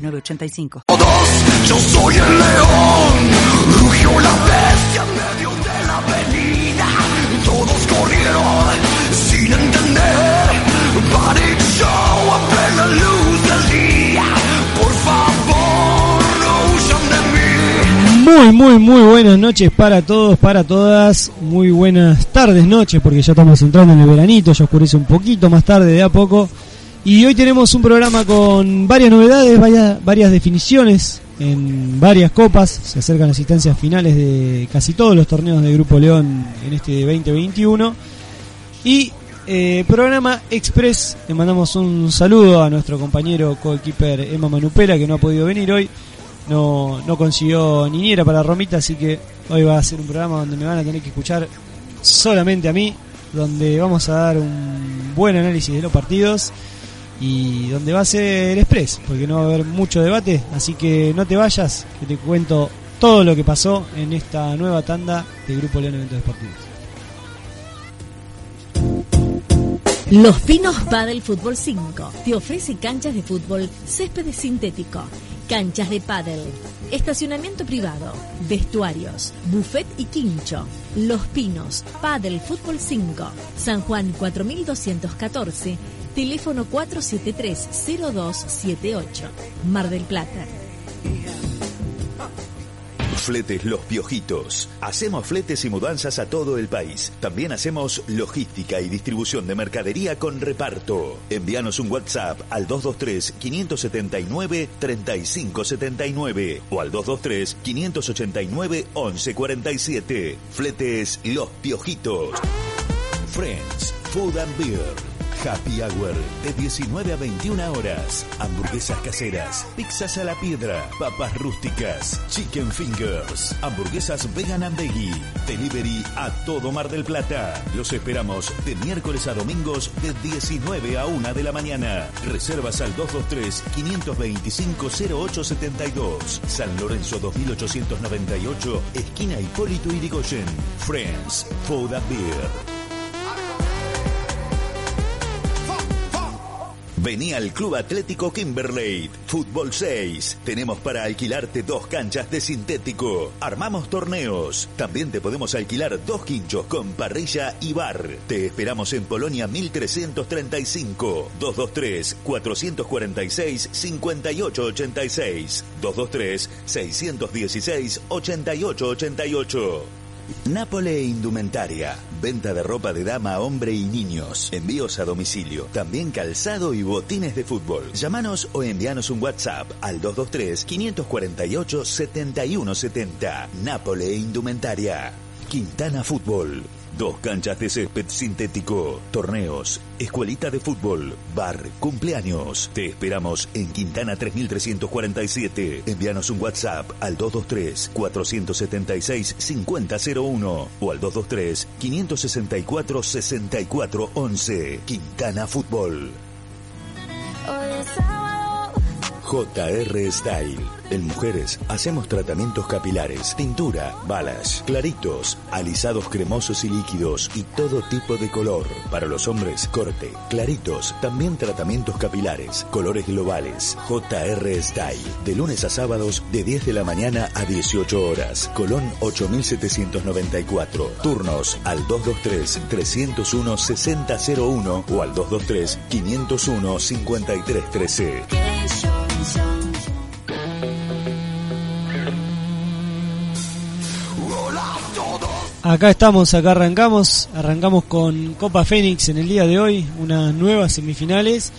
906985. Yo soy el león, rugió la bestia en medio de la avenida. Todos corrieron sin entender. Panic show a plena luz del día. Por favor, no huyan de mí. Muy, muy, muy buenas noches para todos, para todas. Muy buenas tardes, noches, porque ya estamos entrando en el veranito, ya oscurece un poquito más tarde, de a poco. Y hoy tenemos un programa con varias novedades, varias, varias definiciones en varias copas. Se acercan las instancias finales de casi todos los torneos de Grupo León en este 2021. Y eh, programa Express, le mandamos un saludo a nuestro compañero coequiper Emma Manupera que no ha podido venir hoy. No, no consiguió niñera para Romita, así que hoy va a ser un programa donde me van a tener que escuchar solamente a mí, donde vamos a dar un buen análisis de los partidos y donde va a ser express, porque no va a haber mucho debate, así que no te vayas, que te cuento todo lo que pasó en esta nueva tanda de Grupo León Eventos Deportivos. Los Pinos Padel Fútbol 5 te ofrece canchas de fútbol, césped sintético, canchas de pádel, estacionamiento privado, vestuarios, buffet y quincho. Los Pinos Padel Fútbol 5, San Juan 4214, teléfono 473-0278, Mar del Plata. Fletes Los Piojitos. Hacemos fletes y mudanzas a todo el país. También hacemos logística y distribución de mercadería con reparto. Envíanos un WhatsApp al 223-579-3579 o al 223-589-1147. Fletes Los Piojitos. Friends Food and Beer. Happy Hour de 19 a 21 horas. Hamburguesas caseras, pizzas a la piedra, papas rústicas, chicken fingers, hamburguesas vegan and veggie. Delivery a todo Mar del Plata. Los esperamos de miércoles a domingos de 19 a 1 de la mañana. Reservas al 223-525-0872. San Lorenzo 2898, esquina Hipólito Irigoyen. Friends, Food and Beer. Vení al Club Atlético Kimberley. Fútbol 6. Tenemos para alquilarte dos canchas de sintético. Armamos torneos. También te podemos alquilar dos quinchos con parrilla y bar. Te esperamos en Polonia 1335. 223-446-5886. 223-616-8888. Nápole Indumentaria. Venta de ropa de dama, hombre y niños. Envíos a domicilio. También calzado y botines de fútbol. Llámanos o envíanos un WhatsApp al 223-548-7170. Nápole Indumentaria. Quintana Fútbol. Dos canchas de césped sintético, torneos, escuelita de fútbol, bar, cumpleaños. Te esperamos en Quintana 3347. Envíanos un WhatsApp al 223-476-5001 o al 223-564-6411. Quintana Fútbol. JR Style. En mujeres hacemos tratamientos capilares, tintura, balas, claritos, alisados cremosos y líquidos y todo tipo de color. Para los hombres, corte, claritos, también tratamientos capilares, colores globales. JR Style. De lunes a sábados de 10 de la mañana a 18 horas. Colón 8794. Turnos al 223-301-6001 o al 223-501-5313. Acá estamos, acá arrancamos, arrancamos con Copa Fénix en el día de hoy, unas nuevas semifinales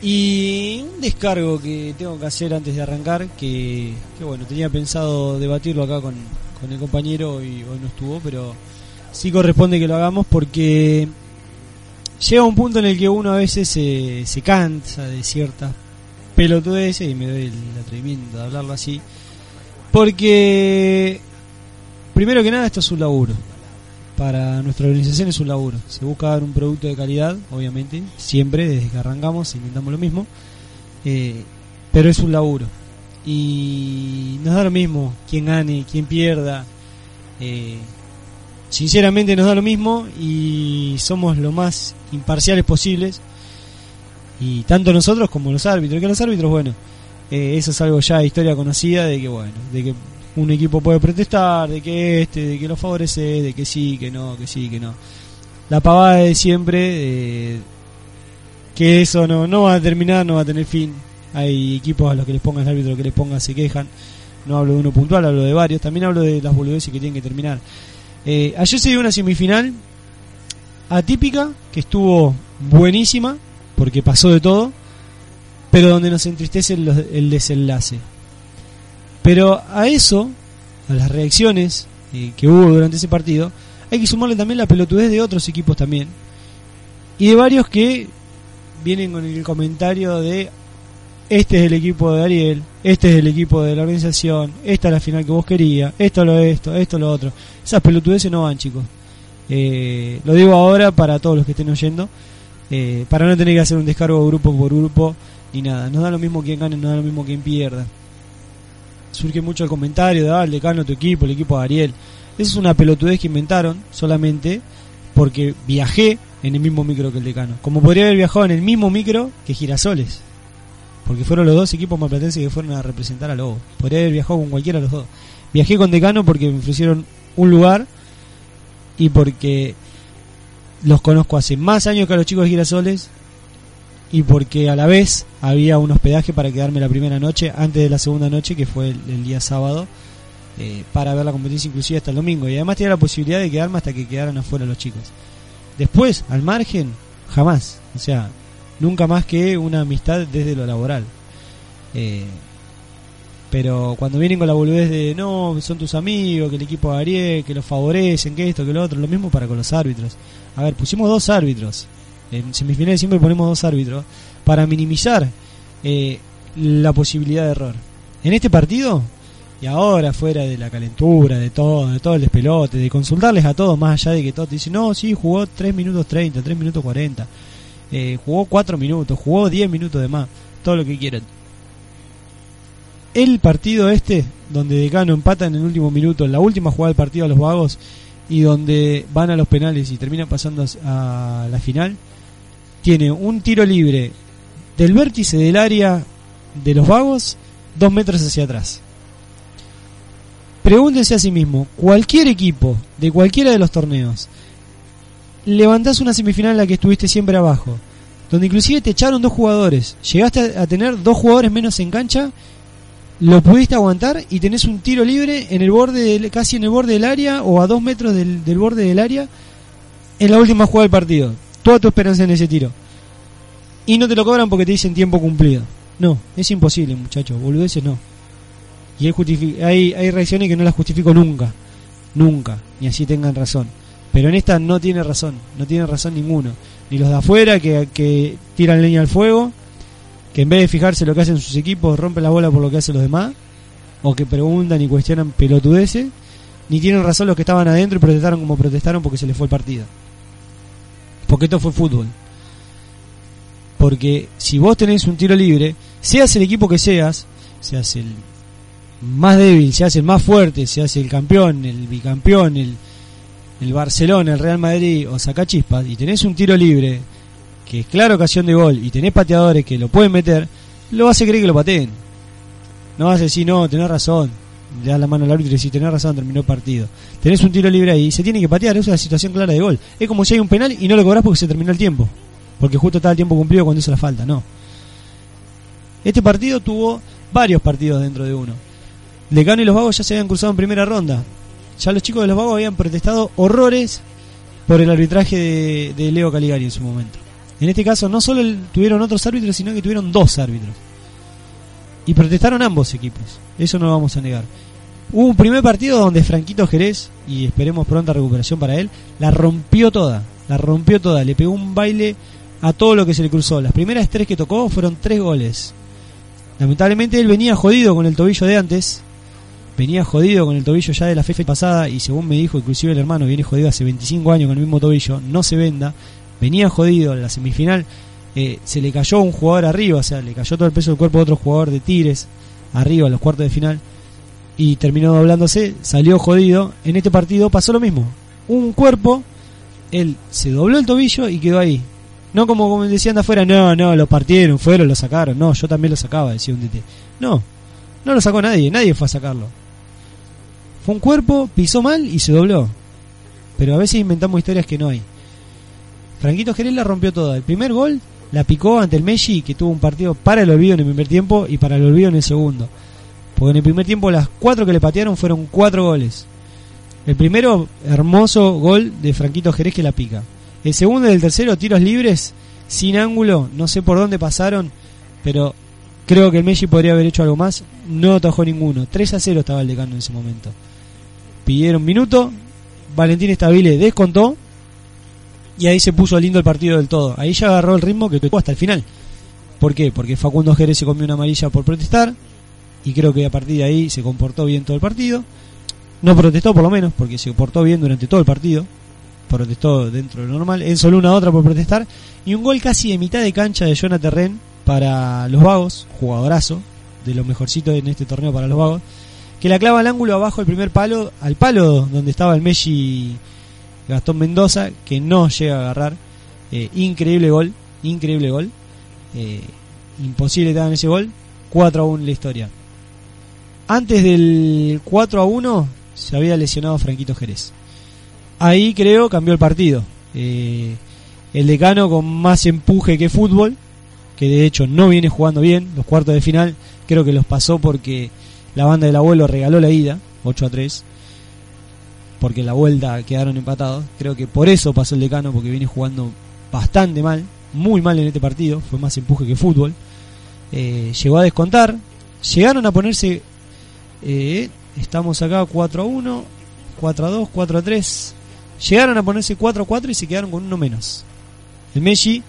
y un descargo que tengo que hacer antes de arrancar, que, bueno, tenía pensado debatirlo acá con, con el compañero y hoy no estuvo, pero sí corresponde que lo hagamos porque llega un punto en el que uno a veces se, se cansa de ciertas pelotudez y me doy el atrevimiento de hablarlo así. Porque, primero que nada, esto es un laburo. Para nuestra organización es un laburo. Se busca dar un producto de calidad, obviamente, siempre, desde que arrancamos, intentamos lo mismo. Eh, pero es un laburo. Y nos da lo mismo quién gane, quién pierda. Eh, sinceramente nos da lo mismo y somos lo más imparciales posibles. Y tanto nosotros como los árbitros, que los árbitros, bueno, eh, eso es algo ya de historia conocida de que, bueno, de que un equipo puede protestar, de que este, de que lo favorece, de que sí, que no, que sí, que no. La pavada de siempre, eh, que eso no, no va a terminar, no va a tener fin. Hay equipos a los que les pongas el árbitro que les pongas se quejan. No hablo de uno puntual, hablo de varios. También hablo de las boludeces que tienen que terminar. Eh, ayer se dio una semifinal atípica que estuvo buenísima porque pasó de todo, pero donde nos entristece el, el desenlace. Pero a eso, a las reacciones eh, que hubo durante ese partido, hay que sumarle también la pelotudez de otros equipos también. Y de varios que vienen con el comentario de este es el equipo de Ariel, este es el equipo de la organización, esta es la final que vos querías, esto lo esto, esto lo otro. Esas pelotudeces no van, chicos. Eh, lo digo ahora para todos los que estén oyendo, eh, para no tener que hacer un descargo grupo por grupo ni nada. Nos da lo mismo quien gane, nos da lo mismo quien pierda. Surge mucho el comentario de, ah, el decano tu equipo, el equipo de Ariel. Esa es una pelotudez que inventaron solamente porque viajé en el mismo micro que el decano. Como podría haber viajado en el mismo micro que Girasoles. Porque fueron los dos equipos maplatenses que fueron a representar a Lobo. Podría haber viajado con cualquiera de los dos. Viajé con Decano porque me ofrecieron un lugar y porque los conozco hace más años que a los chicos de Girasoles y porque a la vez había un hospedaje para quedarme la primera noche antes de la segunda noche que fue el, día sábado eh, para ver la competencia inclusive hasta el domingo y además tenía la posibilidad de quedarme hasta que quedaran afuera los chicos después al margen jamás o sea nunca más que una amistad desde lo laboral. Eh, pero cuando vienen con la boludez de no, son tus amigos, que el equipo Ariel, que los favorecen, que esto, que lo otro, lo mismo para con los árbitros. A ver, pusimos dos árbitros. En semifinales siempre ponemos dos árbitros para minimizar eh, la posibilidad de error. En este partido, y ahora fuera de la calentura, de todo, de todo el despelote, de consultarles a todos, más allá de que todos dicen, no, sí, jugó 3 minutos 30, 3 minutos 40 eh, jugó 4 minutos, jugó 10 minutos de más, todo lo que quieran. El partido este, donde Decano empata en el último minuto, en la última jugada del partido a los vagos, y donde van a los penales y terminan pasando a la final, tiene un tiro libre del vértice del área de los vagos, dos metros hacia atrás. Pregúntense a sí mismo, cualquier equipo de cualquiera de los torneos levantás una semifinal en la que estuviste siempre abajo, donde inclusive te echaron dos jugadores, llegaste a tener dos jugadores menos en cancha, lo pudiste aguantar y tenés un tiro libre en el borde casi en el borde del área o a dos metros del, borde del área en la última jugada del partido. Toda tu esperanza en ese tiro. Y no te lo cobran porque te dicen tiempo cumplido. No, es imposible, muchachos. Boludeces no. Y hay, hay, hay reacciones que no las justifico nunca. Nunca. Ni así tengan razón. Pero en esta no tiene razón, no tiene razón ninguno. Ni los de afuera que, que tiran leña al fuego, que en vez de fijarse lo que hacen sus equipos, rompen la bola por lo que hacen los demás, o que preguntan y cuestionan pelotudeces, ni tienen razón los que estaban adentro y protestaron como protestaron porque se les fue el partido. Porque esto fue fútbol. Porque si vos tenés un tiro libre, seas el equipo que seas, seas el más débil, seas el más fuerte, seas el campeón, el bicampeón, el, el Barcelona, el Real Madrid o saca chispas y tenés un tiro libre que es clara ocasión de gol y tenés pateadores que lo pueden meter, lo vas a creer que lo pateen. No vas a decir, no, tenés razón. Le la mano al árbitro y decís, tenés razón, terminó el partido. Tenés un tiro libre ahí se tiene que patear, es una situación clara de gol. Es como si hay un penal y no lo cobras porque se terminó el tiempo. Porque justo estaba el tiempo cumplido cuando hizo la falta, no. Este partido tuvo varios partidos dentro de uno. Lecano y los Vagos ya se habían cruzado en primera ronda ya los chicos de los vagos habían protestado horrores por el arbitraje de, Leo Caligari en su momento. En este caso no solo tuvieron otros árbitros, sino que tuvieron dos árbitros. Y protestaron ambos equipos, eso no lo vamos a negar. Hubo un primer partido donde Franquito Jerez, y esperemos pronta recuperación para él, la rompió toda, la rompió toda, le pegó un baile a todo lo que se le cruzó. Las primeras tres que tocó fueron tres goles. Lamentablemente él venía jodido con el tobillo de antes, venía jodido con el tobillo ya de la fecha pasada y según me dijo inclusive el hermano viene jodido hace 25 años con el mismo tobillo, no se venda, venía jodido en la semifinal, eh, se le cayó un jugador arriba, o sea, le cayó todo el peso del cuerpo de otro jugador de Tigres arriba a los cuartos de final y terminó doblándose, salió jodido, en este partido pasó lo mismo, un cuerpo, él se dobló el tobillo y quedó ahí. No como, como decían de afuera, no, no, lo partieron, fueron, lo sacaron. No, yo también lo sacaba, decía un DT. No, no lo sacó nadie, nadie fue a sacarlo. Fue un cuerpo, pisó mal y se dobló. Pero a veces inventamos historias que no hay. Franquito Jerez la rompió toda. El primer gol la picó ante el Messi, que tuvo un partido para el olvido en el primer tiempo y para el olvido en el segundo. Porque en el primer tiempo las cuatro que le patearon fueron cuatro goles. El primero, hermoso gol de Franquito Jerez que la pica. El segundo y el tercero, tiros libres, sin ángulo, no sé por dónde pasaron, pero creo que el Messi podría haber hecho algo más. No atajó ninguno. 3 a 0 estaba el decano en ese momento. Pidieron minuto, Valentín Estabile descontó y ahí se puso lindo el partido del todo. Ahí ya agarró el ritmo que tocó hasta el final. ¿Por qué? Porque Facundo Jerez se comió una amarilla por protestar y creo que a partir de ahí se comportó bien todo el partido. No protestó por lo menos, porque se comportó bien durante todo el partido protestó dentro de lo normal. En solo una otra por protestar. Y un gol casi de mitad de cancha de Jonathan Ren para los vagos, jugadorazo, de lo mejorcito en este torneo para los vagos. Que la clava al ángulo abajo el primer palo, al palo donde estaba el Messi Gastón Mendoza, que no llega a agarrar. Eh, increíble gol, increíble gol. Eh, imposible dar ese gol. 4 a 1 la historia. Antes del 4 a 1 se había lesionado Franquito Jerez ahí creo cambió el partido. Eh, el decano con más empuje que fútbol, que de hecho no viene jugando bien, los cuartos de final creo que los pasó porque la banda del abuelo regaló la ida, 8 a 3, porque la vuelta quedaron empatados. Creo que por eso pasó el decano, porque viene jugando bastante mal, muy mal en este partido, fue más empuje que fútbol. Eh, llegó a descontar, llegaron a ponerse, eh, estamos acá 4 a 1, 4 a 2, 4 a 3, Llegaron a ponerse 4-4 y se quedaron con uno menos. El Messi,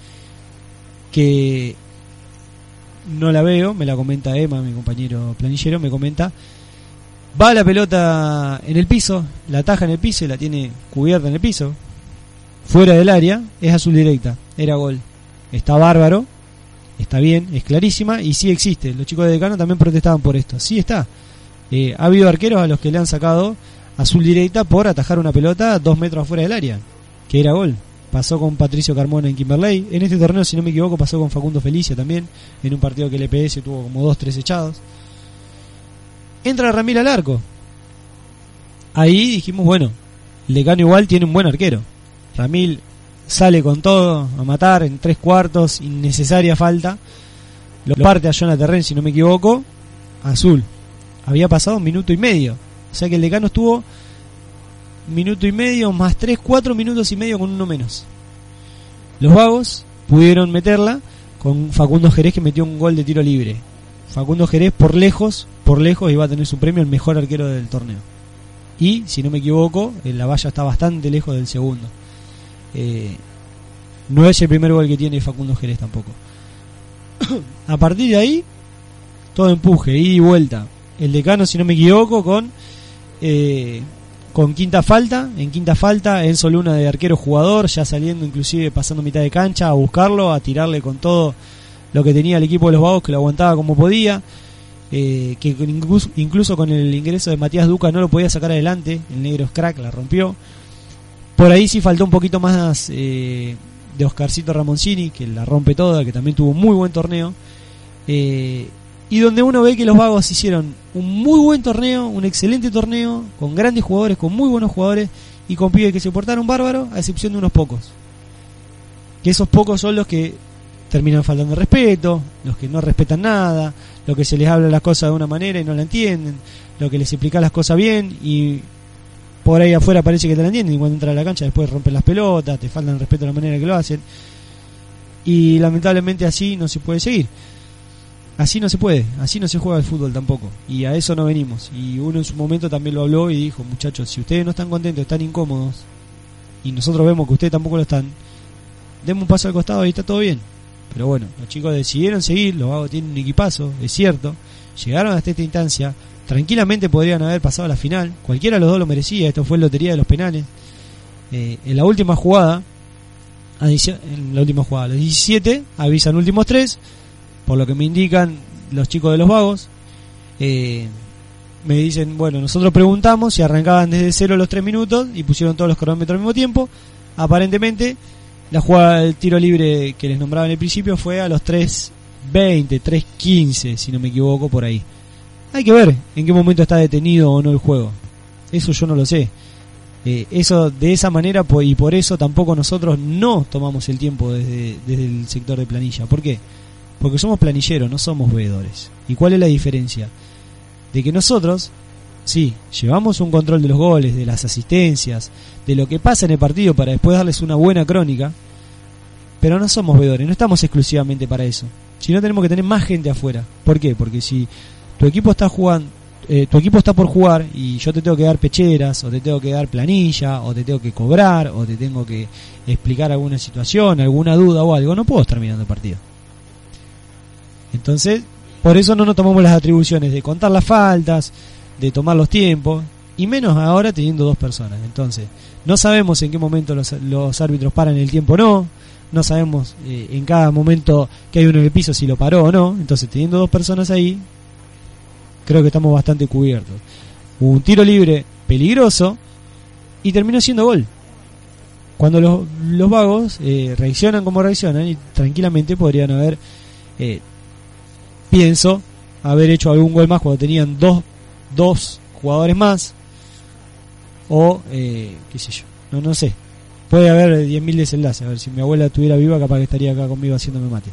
que no la veo, me la comenta Emma, mi compañero planillero, me comenta, va la pelota en el piso, la taja en el piso y la tiene cubierta en el piso, fuera del área, es azul directa, era gol. Está bárbaro, está bien, es clarísima y sí existe. Los chicos de Decano también protestaban por esto. Sí está. Eh, ha habido arqueros a los que le han sacado azul directa por atajar una pelota dos metros afuera del área, que era gol. Pasó con Patricio Carmona en Kimberley. En este torneo, si no me equivoco, pasó con Facundo Felicia también, en un partido que el EPS tuvo como dos, tres echados. Entra Ramil al arco. Ahí dijimos, bueno, Lecano igual tiene un buen arquero. Ramil sale con todo a matar en tres cuartos, innecesaria falta. Lo parte a Jonathan Ren, si no me equivoco, azul. Había pasado un minuto y medio o sea que el decano estuvo minuto y medio, más tres, cuatro minutos y medio con uno menos. Los vagos pudieron meterla con Facundo Jerez que metió un gol de tiro libre. Facundo Jerez por lejos, por lejos iba a tener su premio el mejor arquero del torneo. Y, si no me equivoco, la valla está bastante lejos del segundo. Eh, no es el primer gol que tiene Facundo Jerez tampoco. a partir de ahí, todo empuje, ida y vuelta. El decano, si no me equivoco, con eh, con quinta falta, en quinta falta, Enzo Luna de arquero jugador, ya saliendo inclusive pasando mitad de cancha a buscarlo, a tirarle con todo lo que tenía el equipo de los Vagos, que lo aguantaba como podía, eh, que incluso, incluso, con el ingreso de Matías Duca no lo podía sacar adelante, el negro es crack, la rompió. Por ahí sí faltó un poquito más eh, de Oscarcito Ramoncini, que la rompe toda, que también tuvo un muy buen torneo. Y donde uno ve que los vagos hicieron un muy buen torneo, un excelente torneo, con grandes jugadores, con muy buenos jugadores y con pibes que se portaron bárbaro, a excepción de unos pocos. Que esos pocos son los que terminan faltando respeto, los que no respetan nada, los que se les habla las cosas de una manera y no la entienden, los que les explica las cosas bien y por ahí afuera parece que te la entienden y cuando entra a la cancha después rompen las pelotas, te faltan respeto a la manera que lo hacen. Y lamentablemente así no se puede seguir. Así no se puede, así no se juega el fútbol tampoco. Y a eso no venimos. Y uno en su momento también lo habló y dijo, muchachos, si ustedes no están contentos, están incómodos, y nosotros vemos que ustedes tampoco lo están, demos un paso al costado y está todo bien. Pero bueno, los chicos decidieron seguir, los vagos tienen un equipazo, es cierto. Llegaron hasta esta instancia, tranquilamente podrían haber pasado a la final, cualquiera de los dos lo merecía, esto fue lotería de los penales. Eh, en la última jugada, en la última jugada, los 17 avisan últimos tres, por lo que me indican los chicos de los vagos. Eh, me dicen, bueno, nosotros preguntamos si arrancaban desde cero los tres minutos y pusieron todos los cronómetros al mismo tiempo. Aparentemente, la jugada del tiro libre que les nombraba en el principio fue a los 3.20, 3.15, si no me equivoco, por ahí. Hay que ver en qué momento está detenido o no el juego. Eso yo no lo sé. Eh, eso de esa manera y por eso tampoco nosotros no tomamos el tiempo desde, desde el sector de planilla. ¿Por qué? Porque somos planilleros, no somos veedores. ¿Y cuál es la diferencia? De que nosotros, sí, llevamos un control de los goles, de las asistencias, de lo que pasa en el partido para después darles una buena crónica, pero no somos veedores, no estamos exclusivamente para eso. Si no tenemos que tener más gente afuera. ¿Por qué? Porque si tu equipo está jugando, eh, tu equipo está por jugar y yo te tengo que dar pecheras, o te tengo que dar planilla, o te tengo que cobrar, o te tengo que explicar alguna situación, alguna duda o algo, no puedo estar el partido. Entonces, por eso no nos tomamos las atribuciones de contar las faltas, de tomar los tiempos, y menos ahora teniendo dos personas. Entonces, no sabemos en qué momento los, árbitros paran el tiempo o no, no sabemos eh, en cada momento que hay uno en el piso si lo paró o no. Entonces, teniendo dos personas ahí, creo que estamos bastante cubiertos. Un tiro libre peligroso y terminó siendo gol. Cuando los, los vagos eh, reaccionan como reaccionan y tranquilamente podrían haber, eh, pienso, haber hecho algún gol más cuando tenían dos, dos jugadores más o eh, qué sé yo, no, no sé. Puede haber 10.000 desenlaces. A ver, si mi abuela estuviera viva, capaz que estaría acá conmigo haciéndome mate.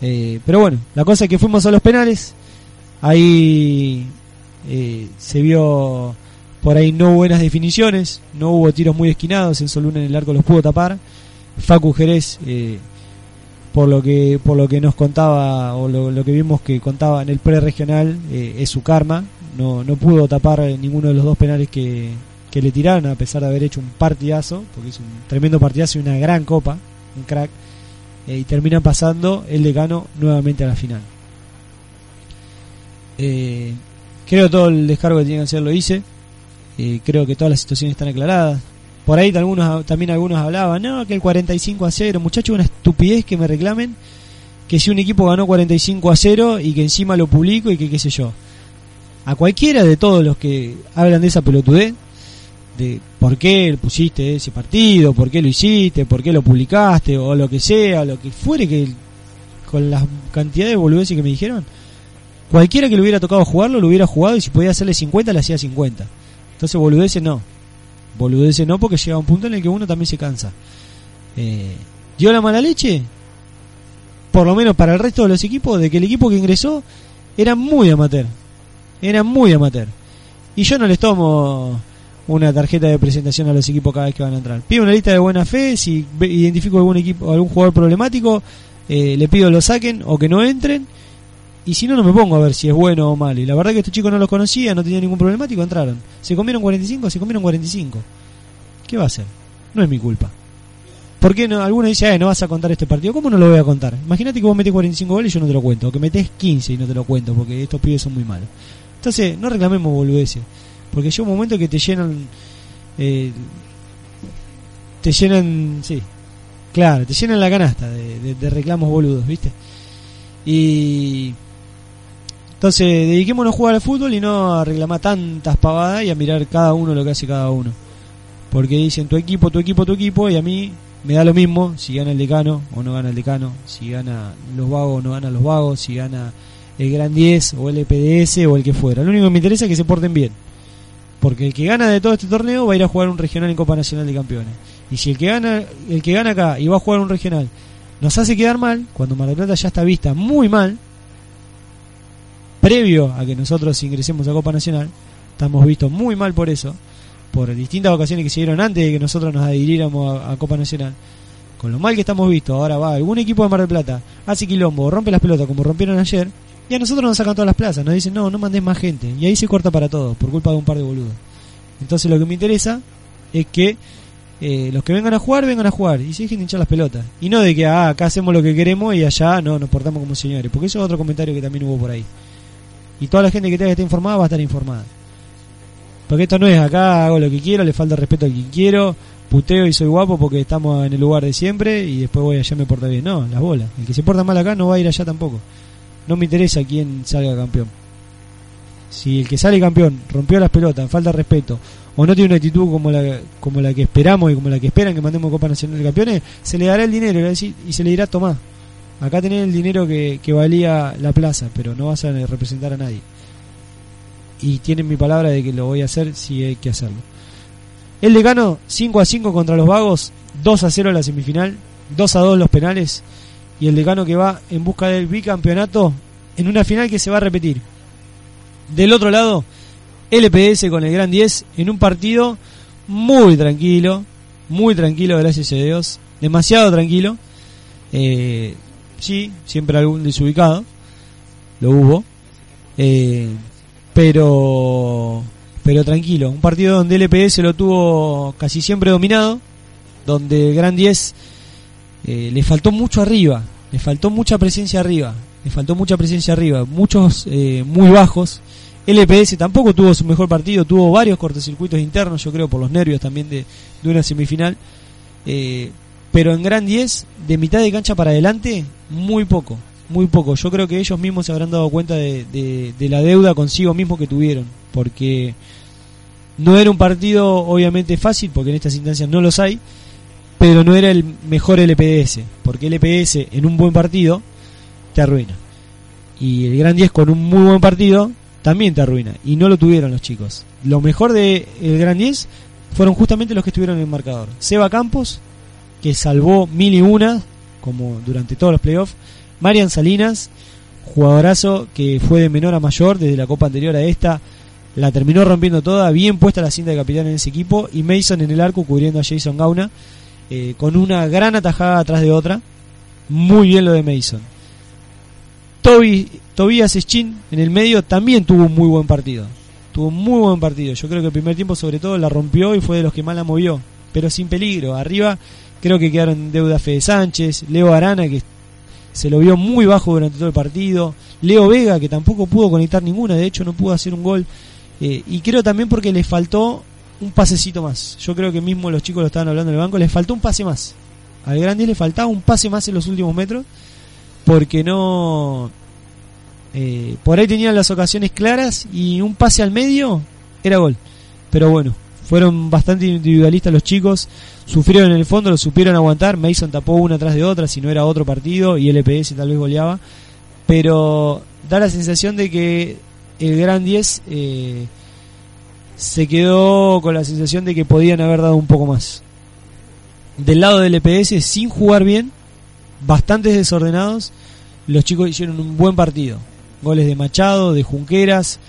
Eh, pero bueno, la cosa es que fuimos a los penales. Ahí eh, se vio por ahí no buenas definiciones, no hubo tiros muy esquinados, en Soluna en el arco los pudo tapar. Facu Jerez, eh, por lo que por lo que nos contaba o lo, que vimos que contaba en el pre-regional, eh, es su karma. No, no pudo tapar ninguno de los dos penales que, que le tiraron, a pesar de haber hecho un partidazo, porque es un tremendo partidazo y una gran copa, un crack. eh, y terminan pasando el decano nuevamente a la final. Eh, creo todo el descargo que tenía que hacer lo hice. Eh, creo que todas las situaciones están aclaradas. Por ahí algunos, también algunos hablaban, no, que el 45 a 0, muchachos, una estupidez que me reclamen que si un equipo ganó 45 a 0 y que encima lo publico y que qué sé yo. A cualquiera de todos los que hablan de esa pelotudez, de por qué pusiste ese partido, por qué lo hiciste, por qué lo publicaste, o lo que sea, lo que fuere que con la cantidad de boludeces que me dijeron, cualquiera que le hubiera tocado jugarlo, lo hubiera jugado y si podía hacerle 50, le hacía 50. Entonces boludeces no. Boludeces no porque llega un punto en el que uno también se cansa. Eh, ¿Dio la mala leche? Por lo menos para el resto de los equipos, de que el equipo que ingresó era muy amateur. Era muy amateur. Y yo no les tomo una tarjeta de presentación a los equipos cada vez que van a entrar. Pido una lista de buena fe, si identifico algún equipo, algún jugador problemático, eh, le pido lo saquen o que no entren. Y si no, no me pongo a ver si es bueno o malo. Y la verdad que estos chicos no los conocía, no tenían ningún problemático, entraron. ¿Se comieron 45? Se comieron 45. ¿Qué va a hacer? No es mi culpa. ¿Por qué no? Alguno dice, "Ay, no vas a contar este partido. ¿Cómo no lo voy a contar? Imagínate que vos metés 45 goles y yo no te lo cuento. O que metés 15 y no te lo cuento porque estos pibes son muy malos. Entonces, no reclamemos boludeces. Porque llega un momento que te llenan. eh, te llenan. Sí. Claro, te llenan la canasta de reclamos boludos, ¿viste? Y. Entonces, dediquémonos a jugar al fútbol y no a reclamar tantas pavadas y a mirar cada uno lo que hace cada uno. Porque dicen tu equipo, tu equipo, tu equipo, y a mí me da lo mismo si gana el decano o no gana el decano, si gana los vagos o no gana los vagos, si gana el Gran 10 o el EPDS o el que fuera. Lo único que me interesa es que se porten bien. Porque el que gana de todo este torneo va a ir a jugar un regional en Copa Nacional de Campeones. Y si el que gana, el que gana acá y va a jugar un regional nos hace quedar mal, cuando Mar del Plata ya está vista muy mal, previo a que nosotros ingresemos a Copa Nacional, estamos vistos muy mal por eso, por distintas ocasiones que se dieron antes de que nosotros nos adhiriéramos a, Copa Nacional. Con lo mal que estamos vistos, ahora va algún equipo de Mar del Plata, hace quilombo, rompe las pelotas como rompieron ayer, y a nosotros nos sacan todas las plazas, nos dicen, no, no mandes más gente, y ahí se corta para todo, por culpa de un par de boludos. Entonces lo que me interesa es que eh, los que vengan a jugar, vengan a jugar y se dejen de hinchar las pelotas. Y no de que ah, acá hacemos lo que queremos y allá no, nos portamos como señores. Porque eso es otro comentario que también hubo por ahí. Y toda la gente que tenga que estar informada va a estar informada. Porque esto no es acá, hago lo que quiero, le falta respeto a quien quiero, puteo y soy guapo porque estamos en el lugar de siempre y después voy allá me porta bien. No, las bolas. El que se porta mal acá no va a ir allá tampoco. No me interesa quién salga campeón. Si el que sale campeón rompió las pelotas, falta respeto, o no tiene una actitud como la, como la que esperamos y como la que esperan que mandemos Copa Nacional de Campeones, se le dará el dinero y se le dirá, tomá, acá tenés el dinero que, valía la plaza, pero no vas a representar a nadie. Y tienen mi palabra de que lo voy a hacer si hay que hacerlo. El decano 5 a 5 contra los vagos, 2 a 0 la semifinal, 2 a 2 los penales y el decano que va en busca del bicampeonato en una final que se va a repetir. Del otro lado, LPS con el Gran 10 en un partido muy tranquilo, muy tranquilo, gracias a Dios, demasiado tranquilo. Eh, sí, siempre algún desubicado, lo hubo, eh, pero pero tranquilo, un partido donde LPS lo tuvo casi siempre dominado, donde el Gran 10 eh, le faltó mucho arriba, le faltó mucha presencia arriba, le faltó mucha presencia arriba, muchos eh, muy bajos. LPS tampoco tuvo su mejor partido, tuvo varios cortocircuitos internos, yo creo, por los nervios también de, una semifinal. Eh, pero en Gran 10, de mitad de cancha para adelante, muy poco, muy poco. Yo creo que ellos mismos se habrán dado cuenta de, de la deuda consigo mismo que tuvieron, porque no era un partido obviamente fácil, porque en estas instancias no los hay, pero no era el mejor LPS, porque LPS en un buen partido te arruina. Y el Gran 10 con un muy buen partido también te arruina. Y no lo tuvieron los chicos. Lo mejor del el Gran 10 fueron justamente los que estuvieron en el marcador. Seba Campos, que salvó mil y una, como durante todos los playoffs. Marian Salinas, jugadorazo que fue de menor a mayor desde la copa anterior a esta. La terminó rompiendo toda, bien puesta la cinta de capitán en ese equipo. Y Mason en el arco cubriendo a Jason Gauna eh, con una gran atajada atrás de otra. Muy bien lo de Mason. Toby, Tobias Schin en el medio también tuvo un muy buen partido. Tuvo un muy buen partido. Yo creo que el primer tiempo sobre todo la rompió y fue de los que más la movió. Pero sin peligro. Arriba creo que quedaron en deuda Fede Sánchez, Leo Arana que se lo vio muy bajo durante todo el partido, Leo Vega que tampoco pudo conectar ninguna, de hecho no pudo hacer un gol. Eh, y creo también porque le faltó un pasecito más. Yo creo que mismo los chicos lo estaban hablando en el banco, les faltó un pase más. Al Grande le faltaba un pase más en los últimos metros, porque no... Eh, por ahí tenían las ocasiones claras y un pase al medio era gol. Pero bueno, fueron bastante individualistas los chicos, sufrieron en el fondo, lo supieron aguantar. Mason tapó una tras de otra, si no era otro partido, y el EPS tal vez goleaba. Pero da la sensación de que el Gran 10 eh, se quedó con la sensación de que podían haber dado un poco más. Del lado del EPS, sin jugar bien, bastantes desordenados, los chicos hicieron un buen partido. Goles de Machado, de Junqueras,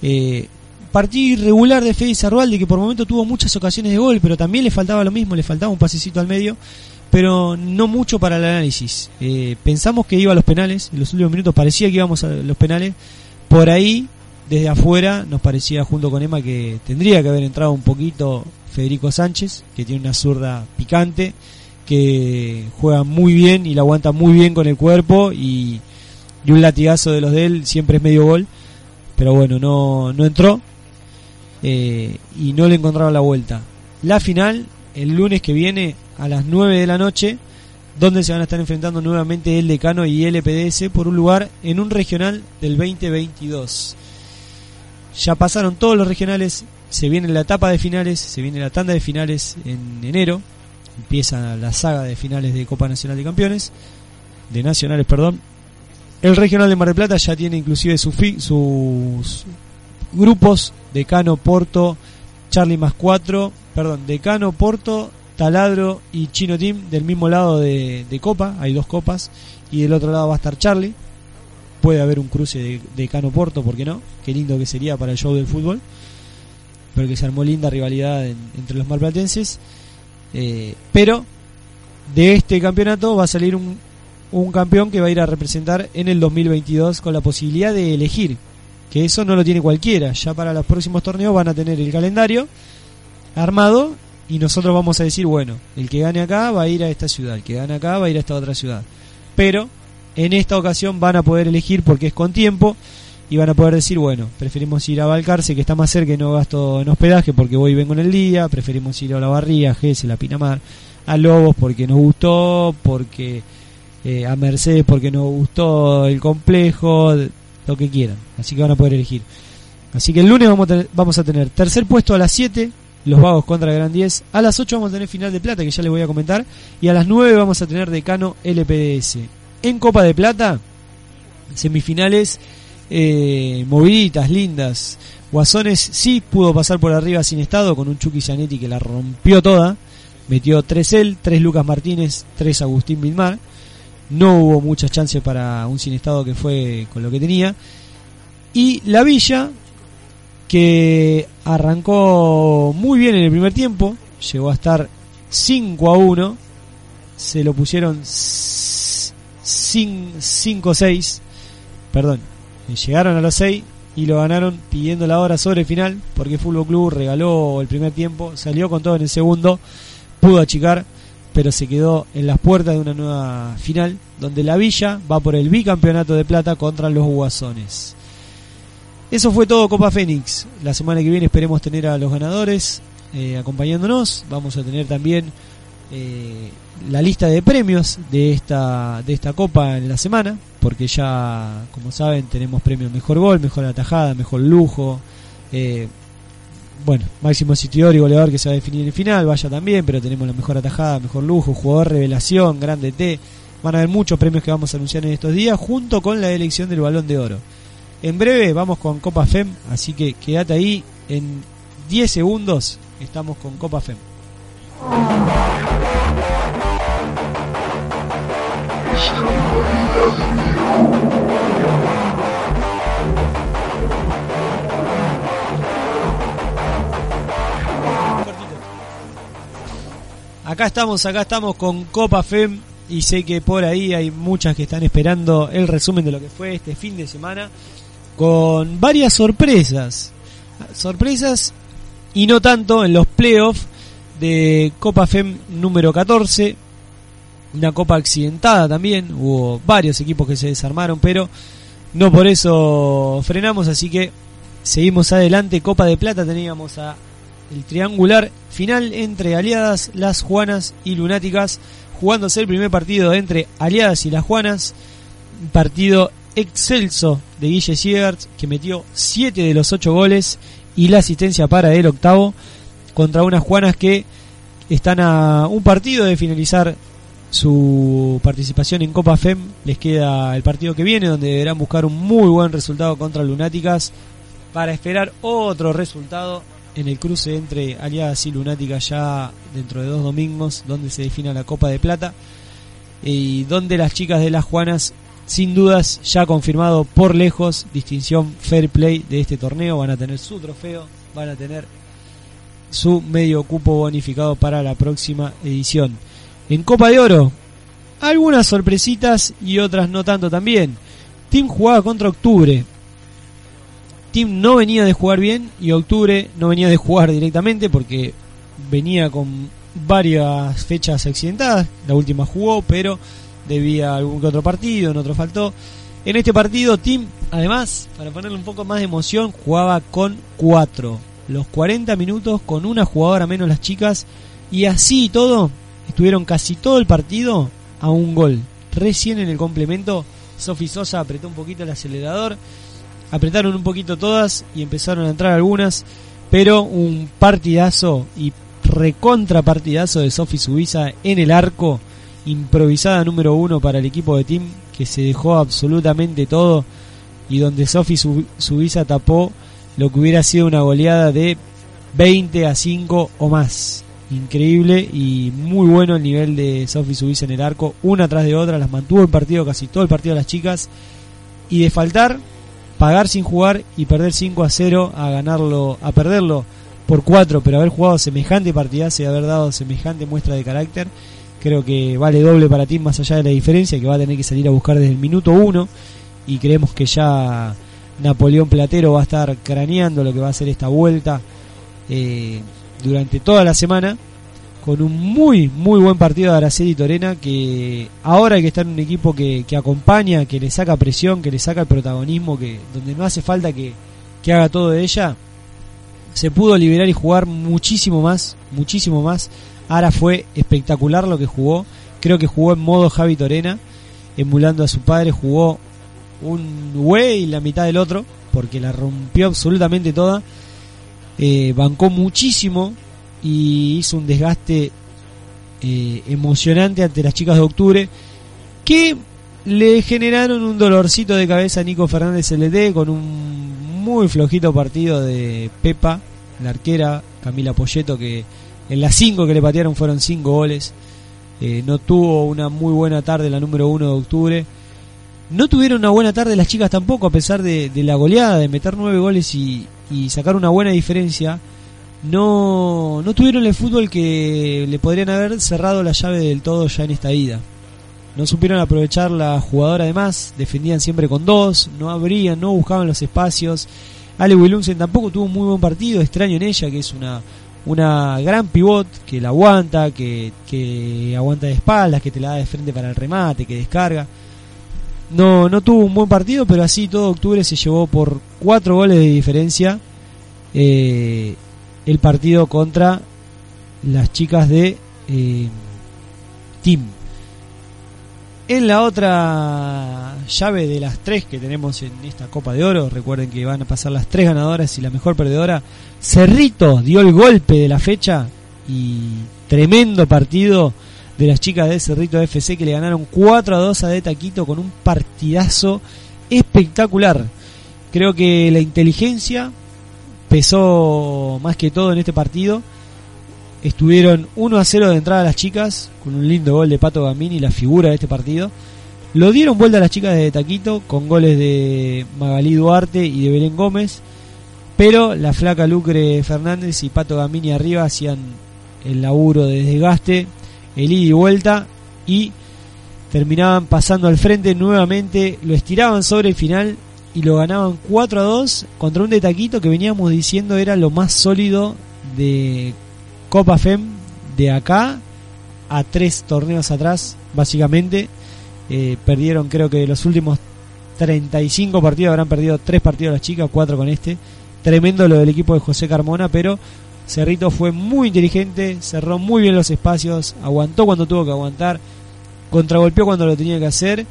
eh, partido irregular de Fede Zarvalde que por momento tuvo muchas ocasiones de gol, pero también le faltaba lo mismo, le faltaba un pasecito al medio, pero no mucho para el análisis. Eh, pensamos que iba a los penales, en los últimos minutos parecía que íbamos a los penales, por ahí desde afuera nos parecía junto con Emma que tendría que haber entrado un poquito Federico Sánchez, que tiene una zurda picante, que juega muy bien y la aguanta muy bien con el cuerpo y, un latigazo de los de él siempre es medio gol, pero bueno, no, no entró eh, y no le encontraba la vuelta. La final, el lunes que viene a las 9 de la noche, donde se van a estar enfrentando nuevamente el Decano y el LPDS por un lugar en un regional del 2022. Ya pasaron todos los regionales, se viene la etapa de finales, se viene la tanda de finales en enero, empieza la saga de finales de Copa Nacional de Campeones, de Nacionales, perdón. El regional de Mar del Plata ya tiene inclusive sus grupos, Decano, Porto, Charlie más 4, perdón, Decano, Porto, Taladro y Chino Team del mismo lado de, Copa, hay dos copas, y del otro lado va a estar Charlie puede haber un cruce de, Cano Porto, ¿por qué no? Qué lindo que sería para el show del fútbol. Pero que se armó linda rivalidad entre los marplatenses. Eh, pero de este campeonato va a salir un, un campeón que va a ir a representar en el 2022 con la posibilidad de elegir. Que eso no lo tiene cualquiera. Ya para los próximos torneos van a tener el calendario armado y nosotros vamos a decir, bueno, el que gane acá va a ir a esta ciudad, el que gane acá va a ir a esta otra ciudad. Pero en esta ocasión van a poder elegir porque es con tiempo y van a poder decir, bueno, preferimos ir a Balcarce, que está más cerca y no gasto en hospedaje porque voy y vengo en el día, preferimos ir a La Barría, Gese, La Pinamar, a Lobos porque nos gustó, porque eh, a Mercedes porque nos gustó el complejo, lo que quieran. Así que van a poder elegir. Así que el lunes vamos a tener, vamos a tener tercer puesto a las 7, los vagos contra Gran 10. A las 8 vamos a tener final de plata, que ya les voy a comentar. Y a las 9 vamos a tener decano LPDS. En Copa de Plata, semifinales eh, moviditas, lindas. Guasones sí pudo pasar por arriba sin estado con un Chucky Zanetti que la rompió toda. Metió 3 él, 3 Lucas Martínez, 3 Agustín Vilmar. No hubo muchas chances para un sin estado que fue con lo que tenía. Y la Villa, que arrancó muy bien en el primer tiempo, llegó a estar 5 a 1, se lo pusieron 5-6, perdón, llegaron a los 6 y lo ganaron pidiendo la hora sobre el final, porque Fútbol Club regaló el primer tiempo, salió con todo en el segundo, pudo achicar, pero se quedó en las puertas de una nueva final, donde la Villa va por el bicampeonato de plata contra los Guasones. Eso fue todo Copa Fénix. La semana que viene esperemos tener a los ganadores eh, acompañándonos. Vamos a tener también eh, la lista de premios de esta, de esta Copa en la semana, porque ya, como saben, tenemos premios Mejor Gol, Mejor Atajada, Mejor Lujo. Eh, bueno, máximo sitior y goleador que se va a definir en el final, vaya también, pero tenemos la mejor atajada, mejor lujo, jugador revelación, grande T. Van a haber muchos premios que vamos a anunciar en estos días, junto con la elección del balón de oro. En breve vamos con Copa FEM, así que quédate ahí. En 10 segundos estamos con Copa FEM. Acá estamos, acá estamos con Copa FEM y sé que por ahí hay muchas que están esperando el resumen de lo que fue este fin de semana con varias sorpresas. Sorpresas y no tanto en los playoffs de Copa FEM número 14. Una copa accidentada también. Hubo varios equipos que se desarmaron, pero no por eso frenamos. Así que seguimos adelante. Copa de Plata teníamos a el triangular final entre Aliadas, Las Juanas y Lunáticas. Jugándose el primer partido entre Aliadas y Las Juanas. Partido excelso de Guille Siegert, que metió 7 de los 8 goles y la asistencia para el octavo contra unas Juanas que están a un partido de finalizar su participación en Copa FEM. Les queda el partido que viene, donde deberán buscar un muy buen resultado contra Lunáticas para esperar otro resultado en el cruce entre Aliadas y Lunáticas ya dentro de dos domingos, donde se defina la Copa de Plata y donde las chicas de las Juanas sin dudas ya confirmado por lejos distinción fair play de este torneo. Van a tener su trofeo van a tener su medio cupo bonificado para la próxima edición. En Copa de Oro algunas sorpresitas y otras no tanto también. Team jugaba contra Octubre Team no venía de jugar bien y Octubre no venía de jugar directamente porque venía con varias fechas accidentadas la última jugó pero debía algún que otro partido, en otro faltó. En este partido, Tim, además, para ponerle un poco más de emoción, jugaba con cuatro. Los 40 minutos con una jugadora menos las chicas. Y así y todo, estuvieron casi todo el partido a un gol. Recién en el complemento, Sofi Sosa apretó un poquito el acelerador. Apretaron un poquito todas y empezaron a entrar algunas. Pero un partidazo y recontra partidazo de Sofi Suiza en el arco improvisada número uno para el equipo de Team que se dejó absolutamente todo y donde Sofi Suiza tapó lo que hubiera sido una goleada de 20 a 5 o más. Increíble y muy bueno el nivel de Sofi Suiza en el arco, una tras de otra, las mantuvo el partido casi todo el partido las chicas y de faltar pagar sin jugar y perder 5 a 0 a ganarlo, a perderlo por 4, pero haber jugado semejante partidazo y haber dado semejante muestra de carácter Creo que vale doble para ti más allá de la diferencia que va a tener que salir a buscar desde el minuto uno y creemos que ya Napoleón Platero va a estar craneando lo que va a ser esta vuelta eh, durante toda la semana con un muy, muy buen partido de Araceli Torena, que ahora hay que estar en un equipo que, que acompaña, que le saca presión, que le saca el protagonismo, que donde no hace falta que, que haga todo de ella, se pudo liberar y jugar muchísimo más, muchísimo más. Ara fue espectacular lo que jugó, creo que jugó en modo Javi Torena, emulando a su padre, jugó un güey la mitad del otro, porque la rompió absolutamente toda, eh, bancó muchísimo y hizo un desgaste eh, emocionante ante las chicas de octubre que le generaron un dolorcito de cabeza a Nico Fernández LD con un muy flojito partido de Pepa, la arquera, Camila Poyeto, que en las cinco que le patearon fueron cinco goles. Eh, no tuvo una muy buena tarde la número uno de octubre. No tuvieron una buena tarde las chicas tampoco, a pesar de, la goleada, de meter nueve goles y, y sacar una buena diferencia no, no tuvieron el fútbol que le podrían haber cerrado la llave del todo ya en esta ida. No supieron aprovechar la jugadora además, defendían siempre con dos, no abrían, no buscaban los espacios. Ale Willumsen tampoco tuvo un muy buen partido, extraño en ella, que es una, una gran pivot, que la aguanta, que, que aguanta de espaldas, que te la da de frente para el remate, que descarga. No, no tuvo un buen partido, pero así todo octubre se llevó por cuatro goles de diferencia. Eh, el partido contra las chicas de eh, Team. En la otra llave de las tres que tenemos en esta Copa de Oro, recuerden que van a pasar las tres ganadoras y la mejor perdedora. Cerrito dio el golpe de la fecha y tremendo partido de las chicas de Cerrito FC que le ganaron 4 a 2 a De Taquito con un partidazo espectacular. Creo que la inteligencia pesó más que todo en este partido. Estuvieron 1 a 0 de entrada las chicas, con un lindo gol de Pato Gambini, la figura de este partido. Lo dieron vuelta a las chicas de Taquito, con goles de Magalí Duarte y de Belén Gómez. Pero la flaca Lucre Fernández y Pato Gambini arriba hacían el laburo de desgaste, el ida y vuelta, y terminaban pasando al frente nuevamente, lo estiraban sobre el final y lo ganaban 4 a 2 contra un de Taquito que veníamos diciendo era lo más sólido de Copa FEM de acá a tres torneos atrás, básicamente. Eh, perdieron, creo que los últimos 35 partidos habrán perdido 3 partidos las chicas, 4 con este. Tremendo lo del equipo de José Carmona, pero Cerrito fue muy inteligente, cerró muy bien los espacios, aguantó cuando tuvo que aguantar, contragolpeó cuando lo tenía que hacer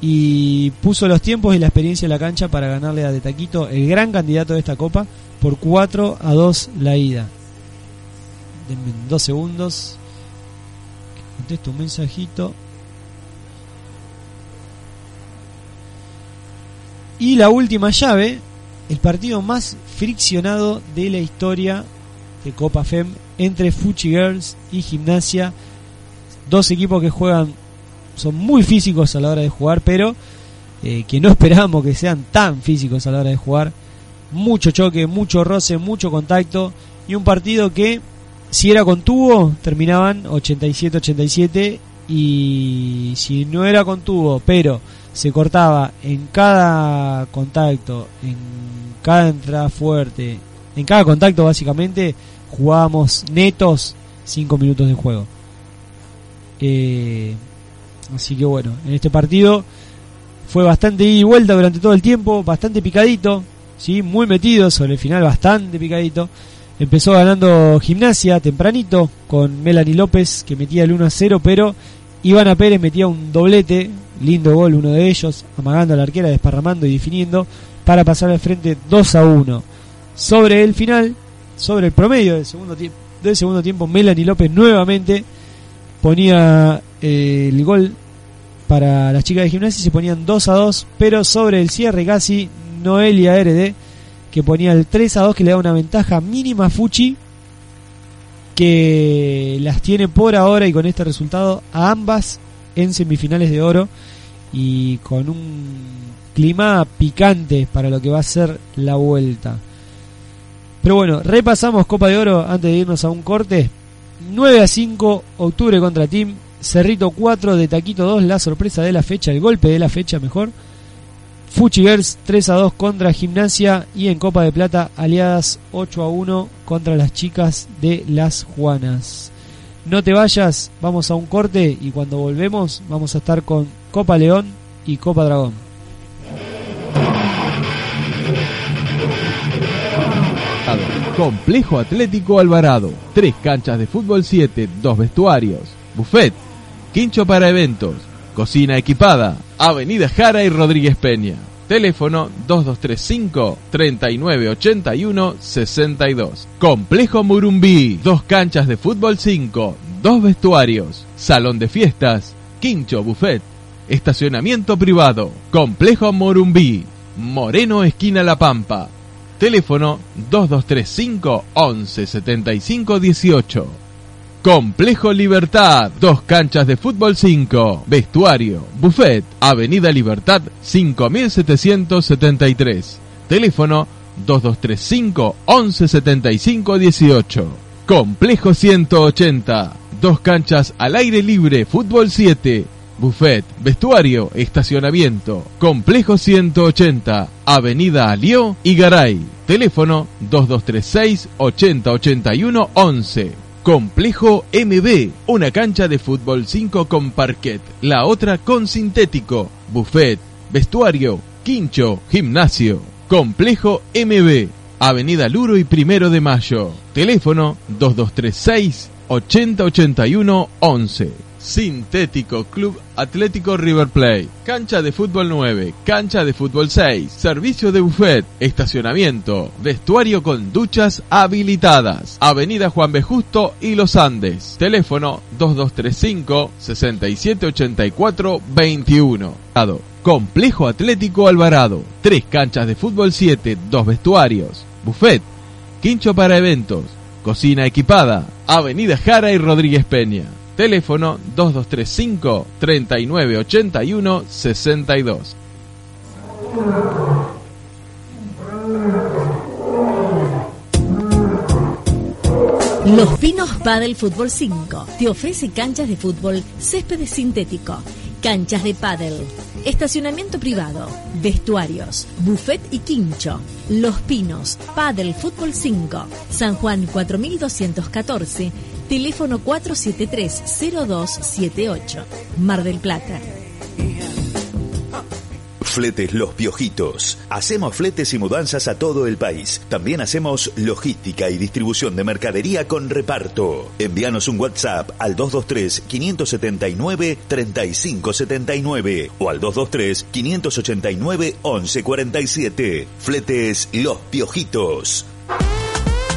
y puso los tiempos y la experiencia en la cancha para ganarle a De Taquito, el gran candidato de esta copa, por 4 a 2 la ida. Denme dos segundos. Contesto un mensajito. Y la última llave, el partido más friccionado de la historia de Copa FEM entre Fuchi Girls y Gimnasia. Dos equipos que juegan son muy físicos a la hora de jugar, pero eh, que no esperamos que sean tan físicos a la hora de jugar. Mucho choque, mucho roce, mucho contacto y un partido que si era con tubo terminaban 87-87 y si no era con tubo, pero se cortaba en cada contacto, en cada entrada fuerte, en cada contacto básicamente jugábamos netos 5 minutos de juego. Eh, Así que bueno, en este partido fue bastante ida y vuelta durante todo el tiempo, bastante picadito, ¿sí? muy metido, sobre el final bastante picadito. Empezó ganando gimnasia tempranito con Melanie López que metía el 1 a 0, pero Ivana Pérez metía un doblete, lindo gol uno de ellos, amagando a la arquera, desparramando y definiendo para pasar al frente 2 a 1. Sobre el final, sobre el promedio del segundo, del segundo tiempo, Melanie López nuevamente ponía eh, el gol para las chicas de gimnasia se ponían 2 a 2, pero sobre el cierre casi Noelia RD que ponía el 3 a 2 que le da una ventaja mínima a Fuchi que las tiene por ahora y con este resultado a ambas en semifinales de oro y con un clima picante para lo que va a ser la vuelta. Pero bueno, repasamos Copa de Oro antes de irnos a un corte. 9 a 5, octubre contra Team. Cerrito 4, de Taquito 2, la sorpresa de la fecha, el golpe de la fecha mejor. Fuchi Girls 3 a 2 contra Gimnasia y en Copa de Plata aliadas 8 a 1 contra las chicas de las Juanas. No te vayas, vamos a un corte y cuando volvemos vamos a estar con Copa León y Copa Dragón. Complejo Atlético Alvarado. Tres canchas de fútbol 7, dos vestuarios, buffet, quincho para eventos, cocina equipada, Avenida Jara y Rodríguez Peña. Teléfono 2235 3981 62. Complejo Murumbí. Dos canchas de fútbol 5, dos vestuarios, salón de fiestas, quincho buffet, estacionamiento privado. Complejo Murumbí. Moreno esquina La Pampa. Teléfono 2235 11 75 18. Complejo Libertad, dos canchas de fútbol 5, vestuario, buffet, Avenida Libertad 5773. Teléfono 2235 11 75 18. Complejo 180, dos canchas al aire libre, fútbol 7, buffet, vestuario, estacionamiento. Complejo 180, Avenida Alió y Garay. Teléfono 2236 8081 11. Complejo MB, una cancha de fútbol 5 con parquet, la otra con sintético, buffet, vestuario, quincho, gimnasio. Complejo MB, Avenida Luro y Primero de Mayo. Teléfono 2236 8081 11. Sintético Club Atlético River Plate. Cancha de fútbol 9, cancha de fútbol 6, servicio de buffet, estacionamiento, vestuario con duchas habilitadas. Avenida Juan B. Justo y Los Andes. Teléfono 2235 6784 21. Complejo Atlético Alvarado. Tres canchas de fútbol 7, dos vestuarios, buffet, quincho para eventos, cocina equipada. Avenida Jara y Rodríguez Peña. Teléfono 2235 3981 62. Los Pinos Padel Fútbol 5 te ofrece canchas de fútbol, césped sintético, canchas de pádel, estacionamiento privado, vestuarios, buffet y quincho. Los Pinos Padel Fútbol 5, San Juan 4214, teléfono 473-0278, Mar del Plata. Fletes Los Piojitos. Hacemos fletes y mudanzas a todo el país. También hacemos logística y distribución de mercadería con reparto. Envíanos un WhatsApp al 223-579-3579 o al 223-589-1147. Fletes Los Piojitos.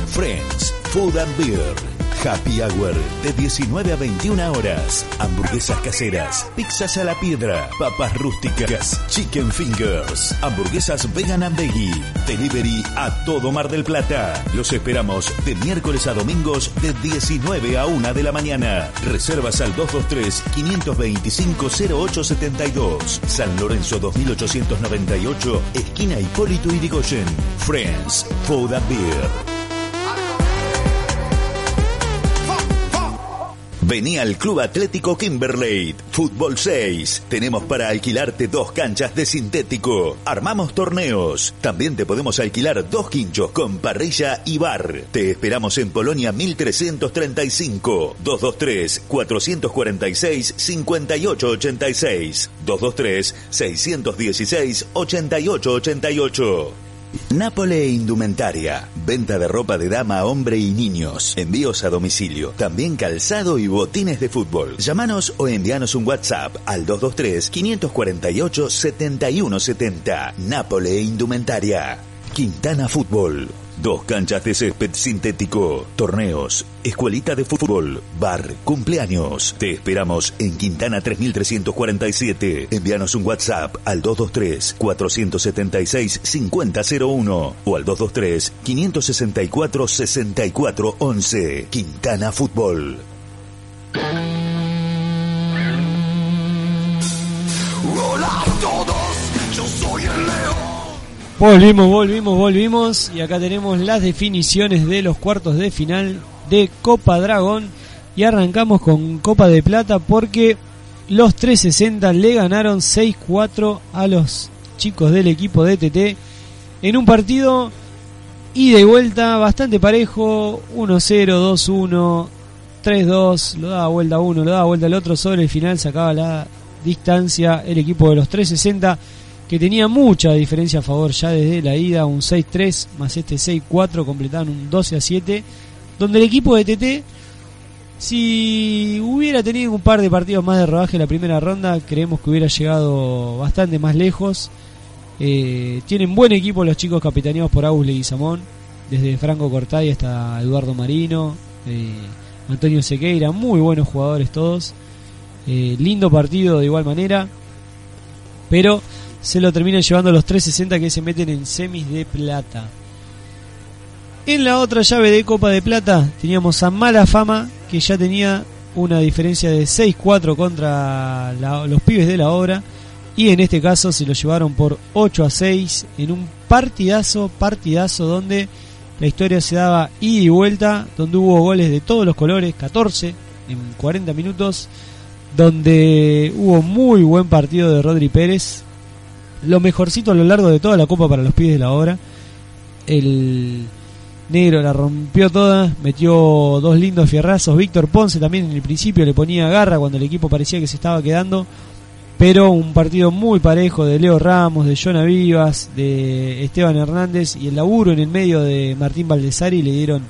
Friends, Food and Beer. Happy Hour de 19 a 21 horas. Hamburguesas caseras, pizzas a la piedra, papas rústicas, chicken fingers, hamburguesas vegan and veggie. Delivery a todo Mar del Plata. Los esperamos de miércoles a domingos de 19 a 1 de la mañana. Reservas al 223 525 0872. San Lorenzo 2898, esquina Hipólito Yrigoyen. Friends, Food and Beer. Vení al Club Atlético Kimberley. Fútbol 6. Tenemos para alquilarte dos canchas de sintético. Armamos torneos. También te podemos alquilar dos quinchos con parrilla y bar. Te esperamos en Polonia 1335. 223-446-5886. 223-616-8888. Nápole Indumentaria. Venta de ropa de dama, hombre y niños. Envíos a domicilio. También calzado y botines de fútbol. Llámanos o envíanos un WhatsApp al 223-548-7170. Nápole Indumentaria. Quintana Fútbol. Dos canchas de césped sintético, torneos, escuelita de fútbol, bar, cumpleaños. Te esperamos en Quintana 3347. Envíanos un WhatsApp al 223-476-5001 o al 223-564-6411. Quintana Fútbol. Hola a todos, yo soy el. Volvimos, volvimos, volvimos. Y acá tenemos las definiciones de los cuartos de final de Copa Dragón. Y arrancamos con Copa de Plata porque los 360 le ganaron 6-4 a los chicos del equipo de TT en un partido y vuelta bastante parejo, 1-0, 2-1, 3-2, lo daba vuelta uno, lo daba vuelta el otro, sobre el final sacaba la distancia el equipo de los 360 que tenía mucha diferencia a favor ya desde la ida, un 6-3 más este 6-4 completaban un 12-7, donde el equipo de TT si hubiera tenido un par de partidos más de rodaje en la primera ronda, creemos que hubiera llegado bastante más lejos. Eh, tienen buen equipo los chicos capitaneados por Agus Leguizamón, desde Franco Cortay hasta Eduardo Marino, eh, Antonio Sequeira, muy buenos jugadores todos. Eh, lindo partido de igual manera, pero se lo terminan llevando los 360 que se meten en semis de plata. En la otra llave de Copa de Plata teníamos a Mala Fama, que ya tenía una diferencia de 6-4 contra los pibes de la obra. Y en este caso se lo llevaron por 8 a 6 en un partidazo, partidazo donde la historia se daba ida y vuelta, donde hubo goles de todos los colores, 14 en 40 minutos, donde hubo muy buen partido de Rodri Pérez, lo mejorcito a lo largo de toda la copa para los pibes de la obra. El negro la rompió toda, metió dos lindos fierrazos. Víctor Ponce también en el principio le ponía garra cuando el equipo parecía que se estaba quedando. Pero un partido muy parejo de Leo Ramos, de Jonah Vivas, de Esteban Hernández y el laburo en el medio de Martín Valdesari le dieron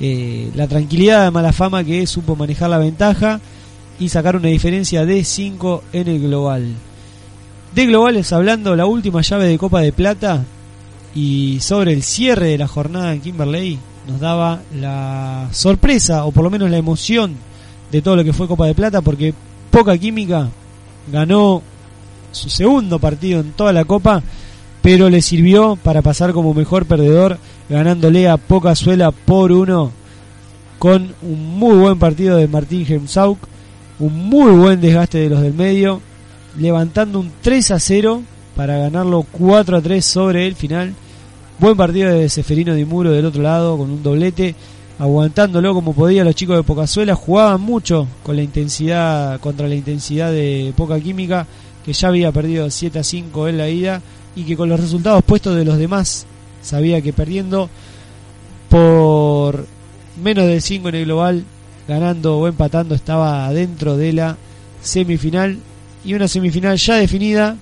eh, la tranquilidad de mala fama que supo manejar la ventaja y sacar una diferencia de 5 en el global. De globales hablando, la última llave de Copa de Plata y sobre el cierre de la jornada en Kimberley nos daba la sorpresa o por lo menos la emoción de todo lo que fue Copa de Plata porque Poca Química ganó su segundo partido en toda la Copa pero le sirvió para pasar como mejor perdedor ganándole a Poca Suela por uno con un muy buen partido de Martín Gemsauk un muy buen desgaste de los del medio levantando un 3 a 0 para ganarlo 4 a 3 sobre el final. Buen partido de Seferino Di Muro del otro lado con un doblete, aguantándolo como podía. Los chicos de Pocazuela, jugaban mucho con la intensidad contra la intensidad de Poca Química, que ya había perdido 7 a 5 en la ida y que con los resultados puestos de los demás sabía que perdiendo por menos de 5 en el global, ganando o empatando estaba dentro de la semifinal y una semifinal ya definida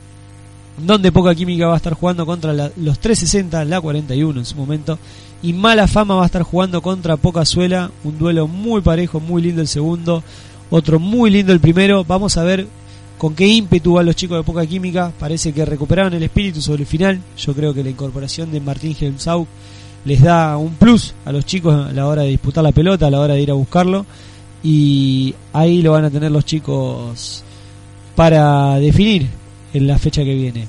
donde Poca Química va a estar jugando contra los 360, la 41 en su momento, y Mala Fama va a estar jugando contra Poca Suela, un duelo muy parejo, muy lindo el segundo, otro muy lindo el primero, vamos a ver con qué ímpetu van los chicos de Poca Química, parece que recuperaron el espíritu sobre el final, yo creo que la incorporación de Martín Helmsau les da un plus a los chicos a la hora de disputar la pelota, a la hora de ir a buscarlo, y ahí lo van a tener los chicos para definir en la fecha que viene.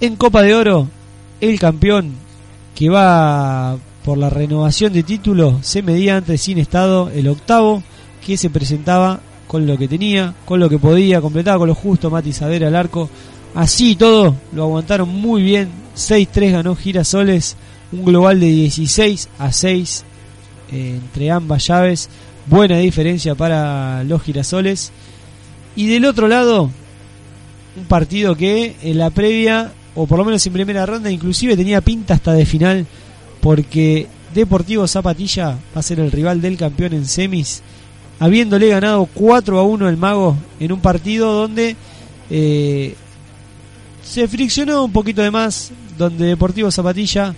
En Copa de Oro, el campeón que va por la renovación de título se medía antes sin estado el octavo que se presentaba con lo que tenía, con lo que podía, completaba con lo justo Mati Saber al arco. Así todo lo aguantaron muy bien. 6-3 ganó Girasoles, un global de 16 a 6 eh, entre ambas llaves. Buena diferencia para los Girasoles. Y del otro lado, un partido que en la previa, o por lo menos en primera ronda, inclusive tenía pinta hasta de final, porque Deportivo Zapatilla va a ser el rival del campeón en semis, habiéndole ganado 4 a 1 el Mago en un partido donde eh, se friccionó un poquito de más, donde Deportivo Zapatilla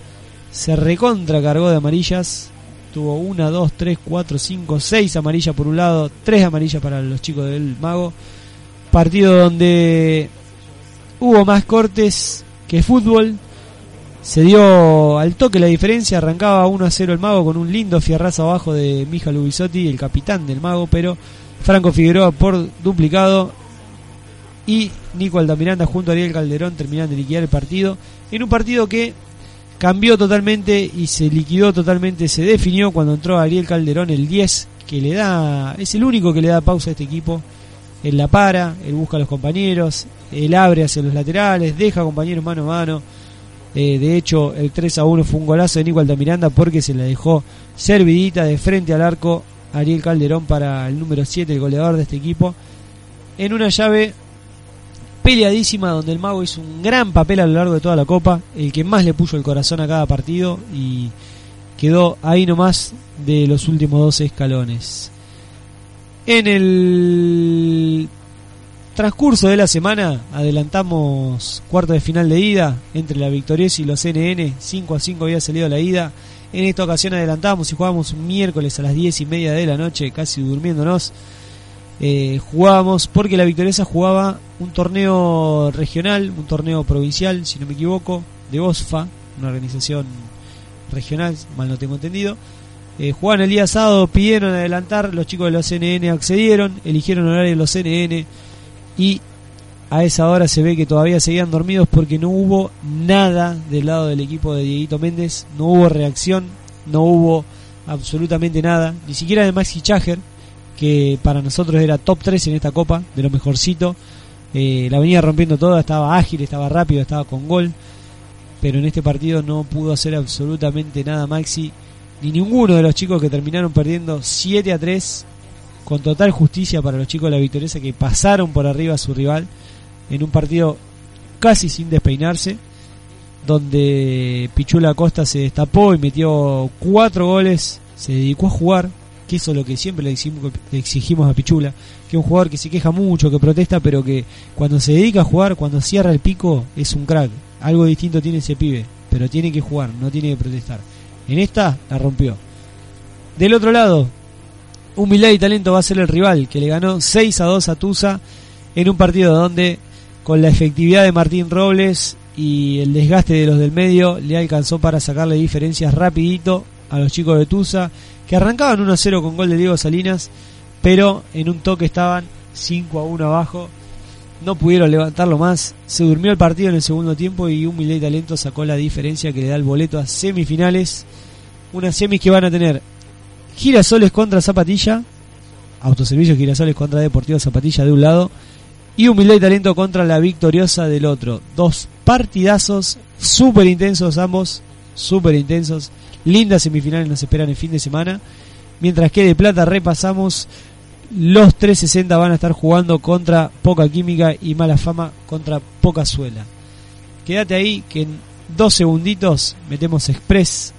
se recontra cargó de amarillas. Tuvo 1, 2, 3, 4, 5, 6 amarillas por un lado, 3 amarillas para los chicos del Mago. Partido donde hubo más cortes que fútbol. Se dio al toque la diferencia, arrancaba 1 a 0 el mago con un lindo fierrazo abajo de Mija Lubisotti, el capitán del mago, pero Franco Figueroa por duplicado y Nico Altamiranda junto a Ariel Calderón terminan de liquidar el partido. En un partido que cambió totalmente y se liquidó totalmente, se definió cuando entró Ariel Calderón el 10, que le da, es el único que le da pausa a este equipo él la para, él busca a los compañeros, él abre hacia los laterales, deja a compañeros mano a mano. Eh, de hecho, el 3 a 1 fue un golazo de Nico Altamiranda porque se la dejó servidita de frente al arco Ariel Calderón para el número 7, el goleador de este equipo. En una llave peleadísima donde el mago hizo un gran papel a lo largo de toda la copa, el que más le puso el corazón a cada partido y quedó ahí nomás de los últimos 12 escalones. En el transcurso de la semana adelantamos cuarto de final de ida entre la Victoriosa y los NN. 5 a 5 había salido la ida. En esta ocasión adelantamos y jugábamos un miércoles a las 10 y media de la noche, casi durmiéndonos. Eh, jugábamos porque la Victoriosa jugaba un torneo regional, un torneo provincial, si no me equivoco, de OSFA, una organización regional, mal no tengo entendido. Eh, jugaban el día sábado, pidieron adelantar, los chicos de los CNN accedieron, eligieron horario de los CNN y a esa hora se ve que todavía seguían dormidos porque no hubo nada del lado del equipo de Dieguito Méndez, no hubo reacción, no hubo absolutamente nada, ni siquiera de Maxi Chager, que para nosotros era top 3 en esta copa, de lo mejorcito. Eh, la venía rompiendo toda, estaba ágil, estaba rápido, estaba con gol, pero en este partido no pudo hacer absolutamente nada Maxi, ni ninguno de los chicos que terminaron perdiendo 7 a 3, con total justicia para los chicos de la Victoriosa que pasaron por arriba a su rival en un partido casi sin despeinarse, donde Pichula Costa se destapó y metió cuatro goles, se dedicó a jugar, que eso es lo que siempre le exigimos, le exigimos a Pichula, que es un jugador que se queja mucho, que protesta, pero que cuando se dedica a jugar, cuando cierra el pico, es un crack. Algo distinto tiene ese pibe, pero tiene que jugar, no tiene que protestar. En esta la rompió. Del otro lado, Humildad y Talento va a ser el rival, que le ganó 6 a 2 a Tusa en un partido donde con la efectividad de Martín Robles y el desgaste de los del medio le alcanzó para sacarle diferencias rapidito a los chicos de Tusa que arrancaban 1 a 0 con gol de Diego Salinas pero en un toque estaban 5 a 1 abajo no pudieron levantarlo más se durmió el partido en el segundo tiempo y Humildad y Talento sacó la diferencia que le da el boleto a semifinales unas semis que van a tener Girasoles contra Zapatilla Autoservicio Girasoles contra Deportivo Zapatilla de un lado y Humildad Talento contra la Victoriosa del otro. Dos partidazos súper intensos ambos, súper intensos. Lindas semifinales nos esperan el fin de semana. Mientras que de plata repasamos, los 360 van a estar jugando contra Poca Química y Mala Fama contra Poca Suela. Quédate ahí que en dos segunditos metemos Express,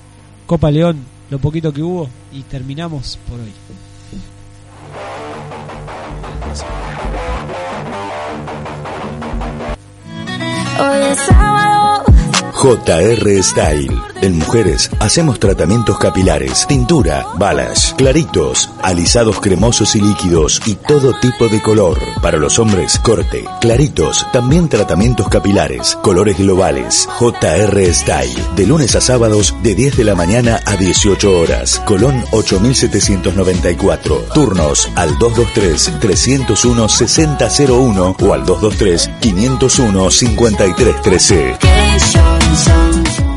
Copa León, lo poquito que hubo y terminamos por hoy. Hoy es sábado. JR Style. En mujeres hacemos tratamientos capilares, tintura, balas, claritos, alisados cremosos y líquidos y todo tipo de color. Para los hombres, corte, claritos, también tratamientos capilares, colores globales. JR Style. De lunes a sábados de 10 de la mañana a 18 horas. Colón 8794. Turnos al 223-301-6001 o al 223-501-5313.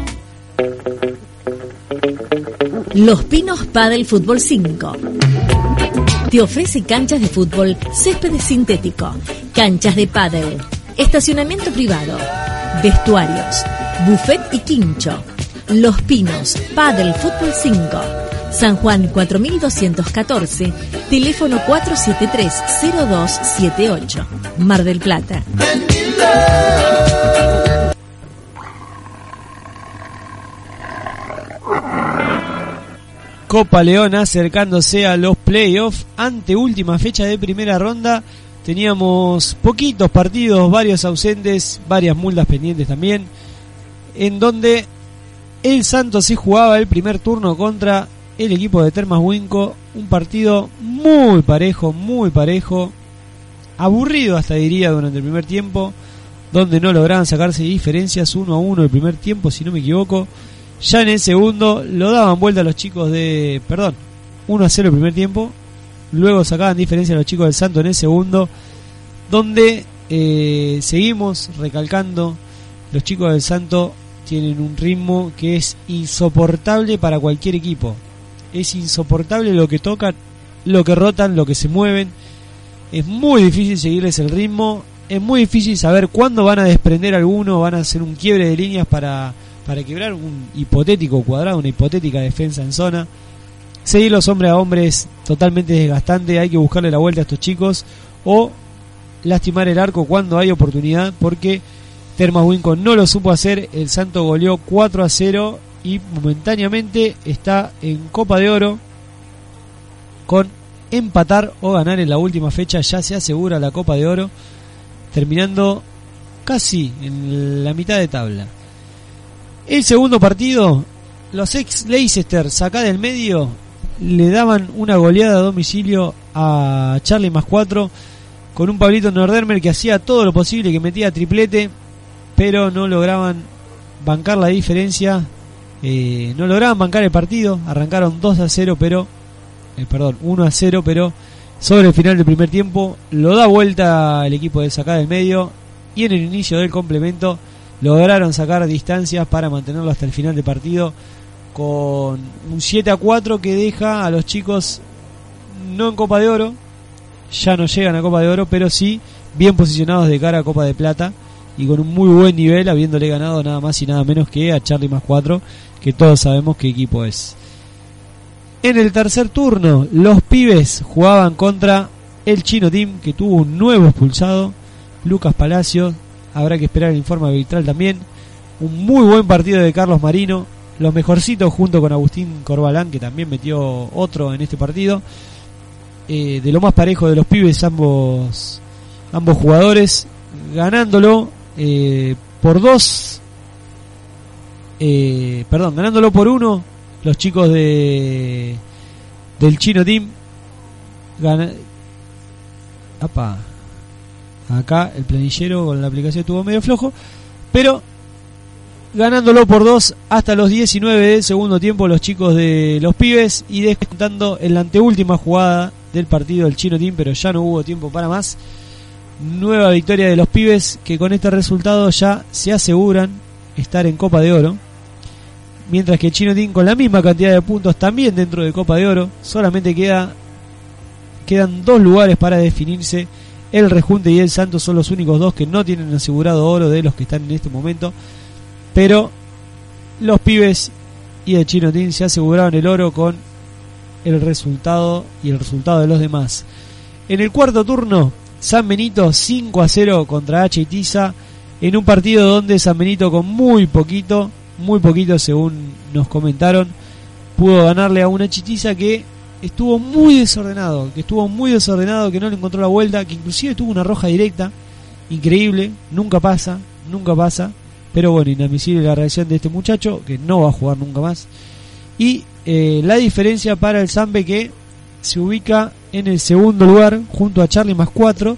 Los Pinos Padel Fútbol 5. Te ofrece canchas de fútbol, césped sintético, canchas de pádel, estacionamiento privado, vestuarios, buffet y quincho. Los Pinos Padel Fútbol 5. San Juan 4214, teléfono 473-0278. Mar del Plata. Copa León acercándose a los playoffs ante última fecha de primera ronda. Teníamos poquitos partidos, varios ausentes, varias multas pendientes también, en donde el Santos se jugaba el primer turno contra el equipo de Termas Winco, un partido muy parejo, muy parejo, aburrido hasta diría durante el primer tiempo, donde no lograban sacarse diferencias uno a uno el primer tiempo, si no me equivoco. Ya en el segundo lo daban vuelta a los chicos de. Perdón, 1 a 0 el primer tiempo. Luego sacaban diferencia a los chicos del Santo en el segundo. Donde eh, seguimos recalcando. Los chicos del Santo tienen un ritmo que es insoportable para cualquier equipo. Es insoportable lo que tocan, lo que rotan, lo que se mueven. Es muy difícil seguirles el ritmo. Es muy difícil saber cuándo van a desprender alguno, van a hacer un quiebre de líneas para para quebrar un hipotético cuadrado, una hipotética defensa en zona. Seguir los hombres a hombres totalmente desgastante, hay que buscarle la vuelta a estos chicos o lastimar el arco cuando hay oportunidad porque Termas Winco no lo supo hacer, el Santo goleó 4 a 0 y momentáneamente está en Copa de Oro con empatar o ganar en la última fecha ya se asegura la Copa de Oro, terminando casi en la mitad de tabla. El segundo partido, los ex Leicester acá del medio le daban una goleada a domicilio a Charlie más 4 con un Pablito Nordermer que hacía todo lo posible, que metía triplete, pero no lograban bancar la diferencia, eh, no lograban bancar el partido, arrancaron 2 a 0, pero, eh, perdón, 1 a 0, pero sobre el final del primer tiempo lo da vuelta el equipo de Sacá del medio y en el inicio del complemento lograron sacar distancias para mantenerlo hasta el final del partido con un 7 a 4 que deja a los chicos no en Copa de Oro, ya no llegan a Copa de Oro, pero sí bien posicionados de cara a Copa de Plata y con un muy buen nivel, habiéndole ganado nada más y nada menos que a Charlie más 4, que todos sabemos qué equipo es. En el tercer turno, los pibes jugaban contra el Chino Team, que tuvo un nuevo expulsado, Lucas Palacio. Habrá que esperar el informe arbitral también. Un muy buen partido de Carlos Marino, los mejorcitos junto con Agustín Corbalán, que también metió otro en este partido. Eh, de lo más parejo de los pibes ambos ambos jugadores ganándolo eh, por dos eh, perdón ganándolo por uno los chicos de del chino team gana, apa, acá el planillero con la aplicación estuvo medio flojo pero ganándolo por dos hasta los 19 del segundo tiempo los chicos de los pibes y descontando en la anteúltima jugada del partido del Chino Team, pero ya no hubo tiempo para más. Nueva victoria de los pibes que con este resultado ya se aseguran estar en Copa de Oro. Mientras que Chino Team con la misma cantidad de puntos también dentro de Copa de Oro. Solamente queda, quedan dos lugares para definirse. El Rejunte y el Santos son los únicos dos que no tienen asegurado oro de los que están en este momento. Pero los pibes y el Chino se aseguraron el oro con el resultado y el resultado de los demás. En el cuarto turno, San Benito 5 a 0 contra H en un partido donde San Benito con muy poquito, muy poquito según nos comentaron, pudo ganarle a una Chitiza que estuvo muy desordenado, que estuvo muy desordenado, que no le encontró la vuelta, que inclusive tuvo una roja directa, increíble, nunca pasa, nunca pasa, pero bueno, inadmisible la reacción de este muchacho, que no va a jugar nunca más. Y eh, la diferencia para el Zambe que se ubica en el segundo lugar junto a Charlie más 4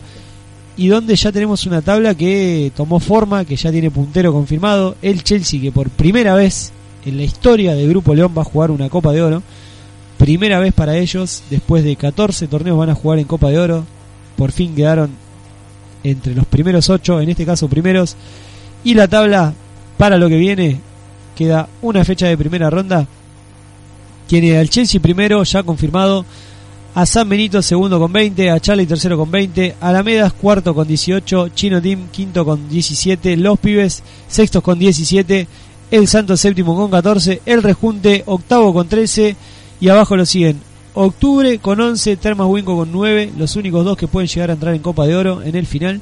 y donde ya tenemos una tabla que tomó forma, que ya tiene puntero confirmado. El Chelsea que por primera vez en la historia de Grupo León va a jugar una Copa de Oro. Primera vez para ellos, después de 14 torneos van a jugar en Copa de Oro. Por fin quedaron entre los primeros 8, en este caso primeros. Y la tabla para lo que viene queda una fecha de primera ronda. Tiene al Chelsea primero, ya confirmado. A San Benito segundo con 20, a Charlie tercero con 20, Alamedas cuarto con 18, Chino Team quinto con 17, Los Pibes sextos con 17, El Santo séptimo con 14, El Rejunte octavo con 13 y abajo lo siguen Octubre con 11, Termas Winco con 9, los únicos dos que pueden llegar a entrar en Copa de Oro en el final.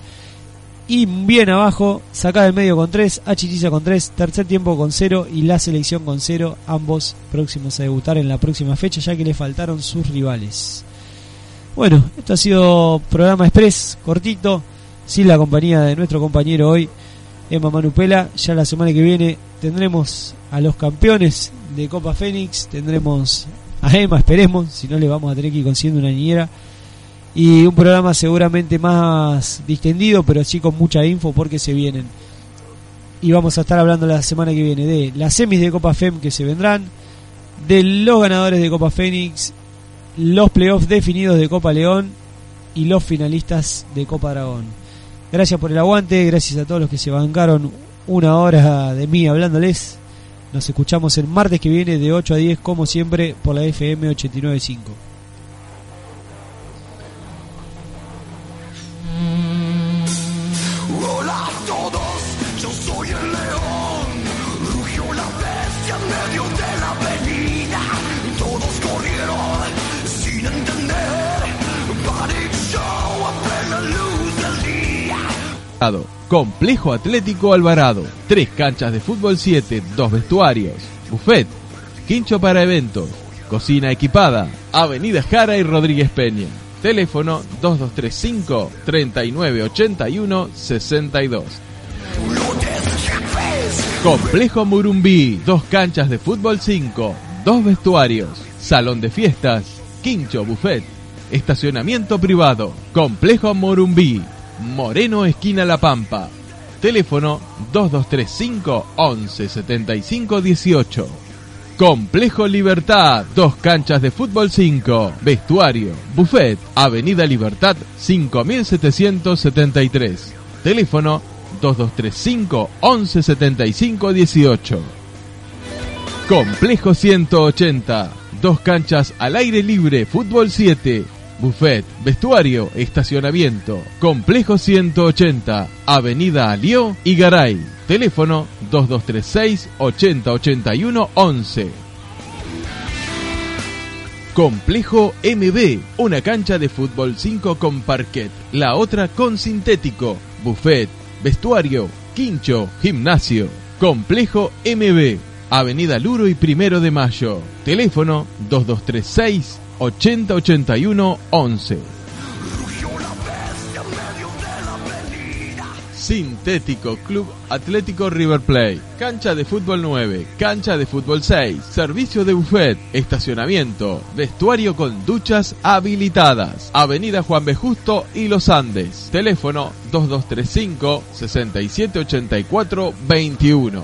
Y bien abajo, Sacada del medio con 3, Achitiza con 3, tercer tiempo con 0 y la selección con 0, ambos próximos a debutar en la próxima fecha ya que le faltaron sus rivales. Bueno, esto ha sido programa express, cortito, sin la compañía de nuestro compañero hoy, Emma Manupela. Ya la semana que viene tendremos a los campeones de Copa Fénix, tendremos a esperemos, si no le vamos a tener que ir consiguiendo una niñera y un programa seguramente más distendido, pero sí con mucha info porque se vienen. Y vamos a estar hablando la semana que viene de las semis de Copa FEM que se vendrán, de los ganadores de Copa Fénix, los playoffs definidos de Copa León y los finalistas de Copa Dragón. Gracias por el aguante, gracias a todos los que se bancaron una hora de mí hablándoles. Nos escuchamos el martes que viene de 8 a 10 como siempre por la FM 895. Hola Complejo Atlético Alvarado. Tres canchas de fútbol 7, dos vestuarios, buffet, quincho para eventos, cocina equipada, Avenida Jara y Rodríguez Peña. Teléfono 2235 3981 62. Complejo Murumbí, dos canchas de fútbol 5, dos vestuarios, salón de fiestas, quincho buffet, estacionamiento privado, Complejo Morumbí, Moreno esquina La Pampa. Teléfono 2235 11 75 18. Complejo Libertad, dos canchas de fútbol 5, vestuario, buffet, Avenida Libertad 5773. Teléfono 2235 11 75 18. Complejo 180, dos canchas al aire libre, fútbol 7, buffet, vestuario, estacionamiento. Complejo 180, Avenida Alió y Garay. Teléfono 2236 8081 11. Complejo MB, una cancha de fútbol 5 con parquet, la otra con sintético, buffet, vestuario, quincho, gimnasio. Complejo MB, Avenida Luro y Primero de Mayo. Teléfono 2236 8081 11. Sintético Club Atlético River Plate. Cancha de fútbol 9, cancha de fútbol 6, servicio de buffet, estacionamiento, vestuario con duchas habilitadas. Avenida Juan B. Justo y Los Andes. Teléfono 2235 6784 21.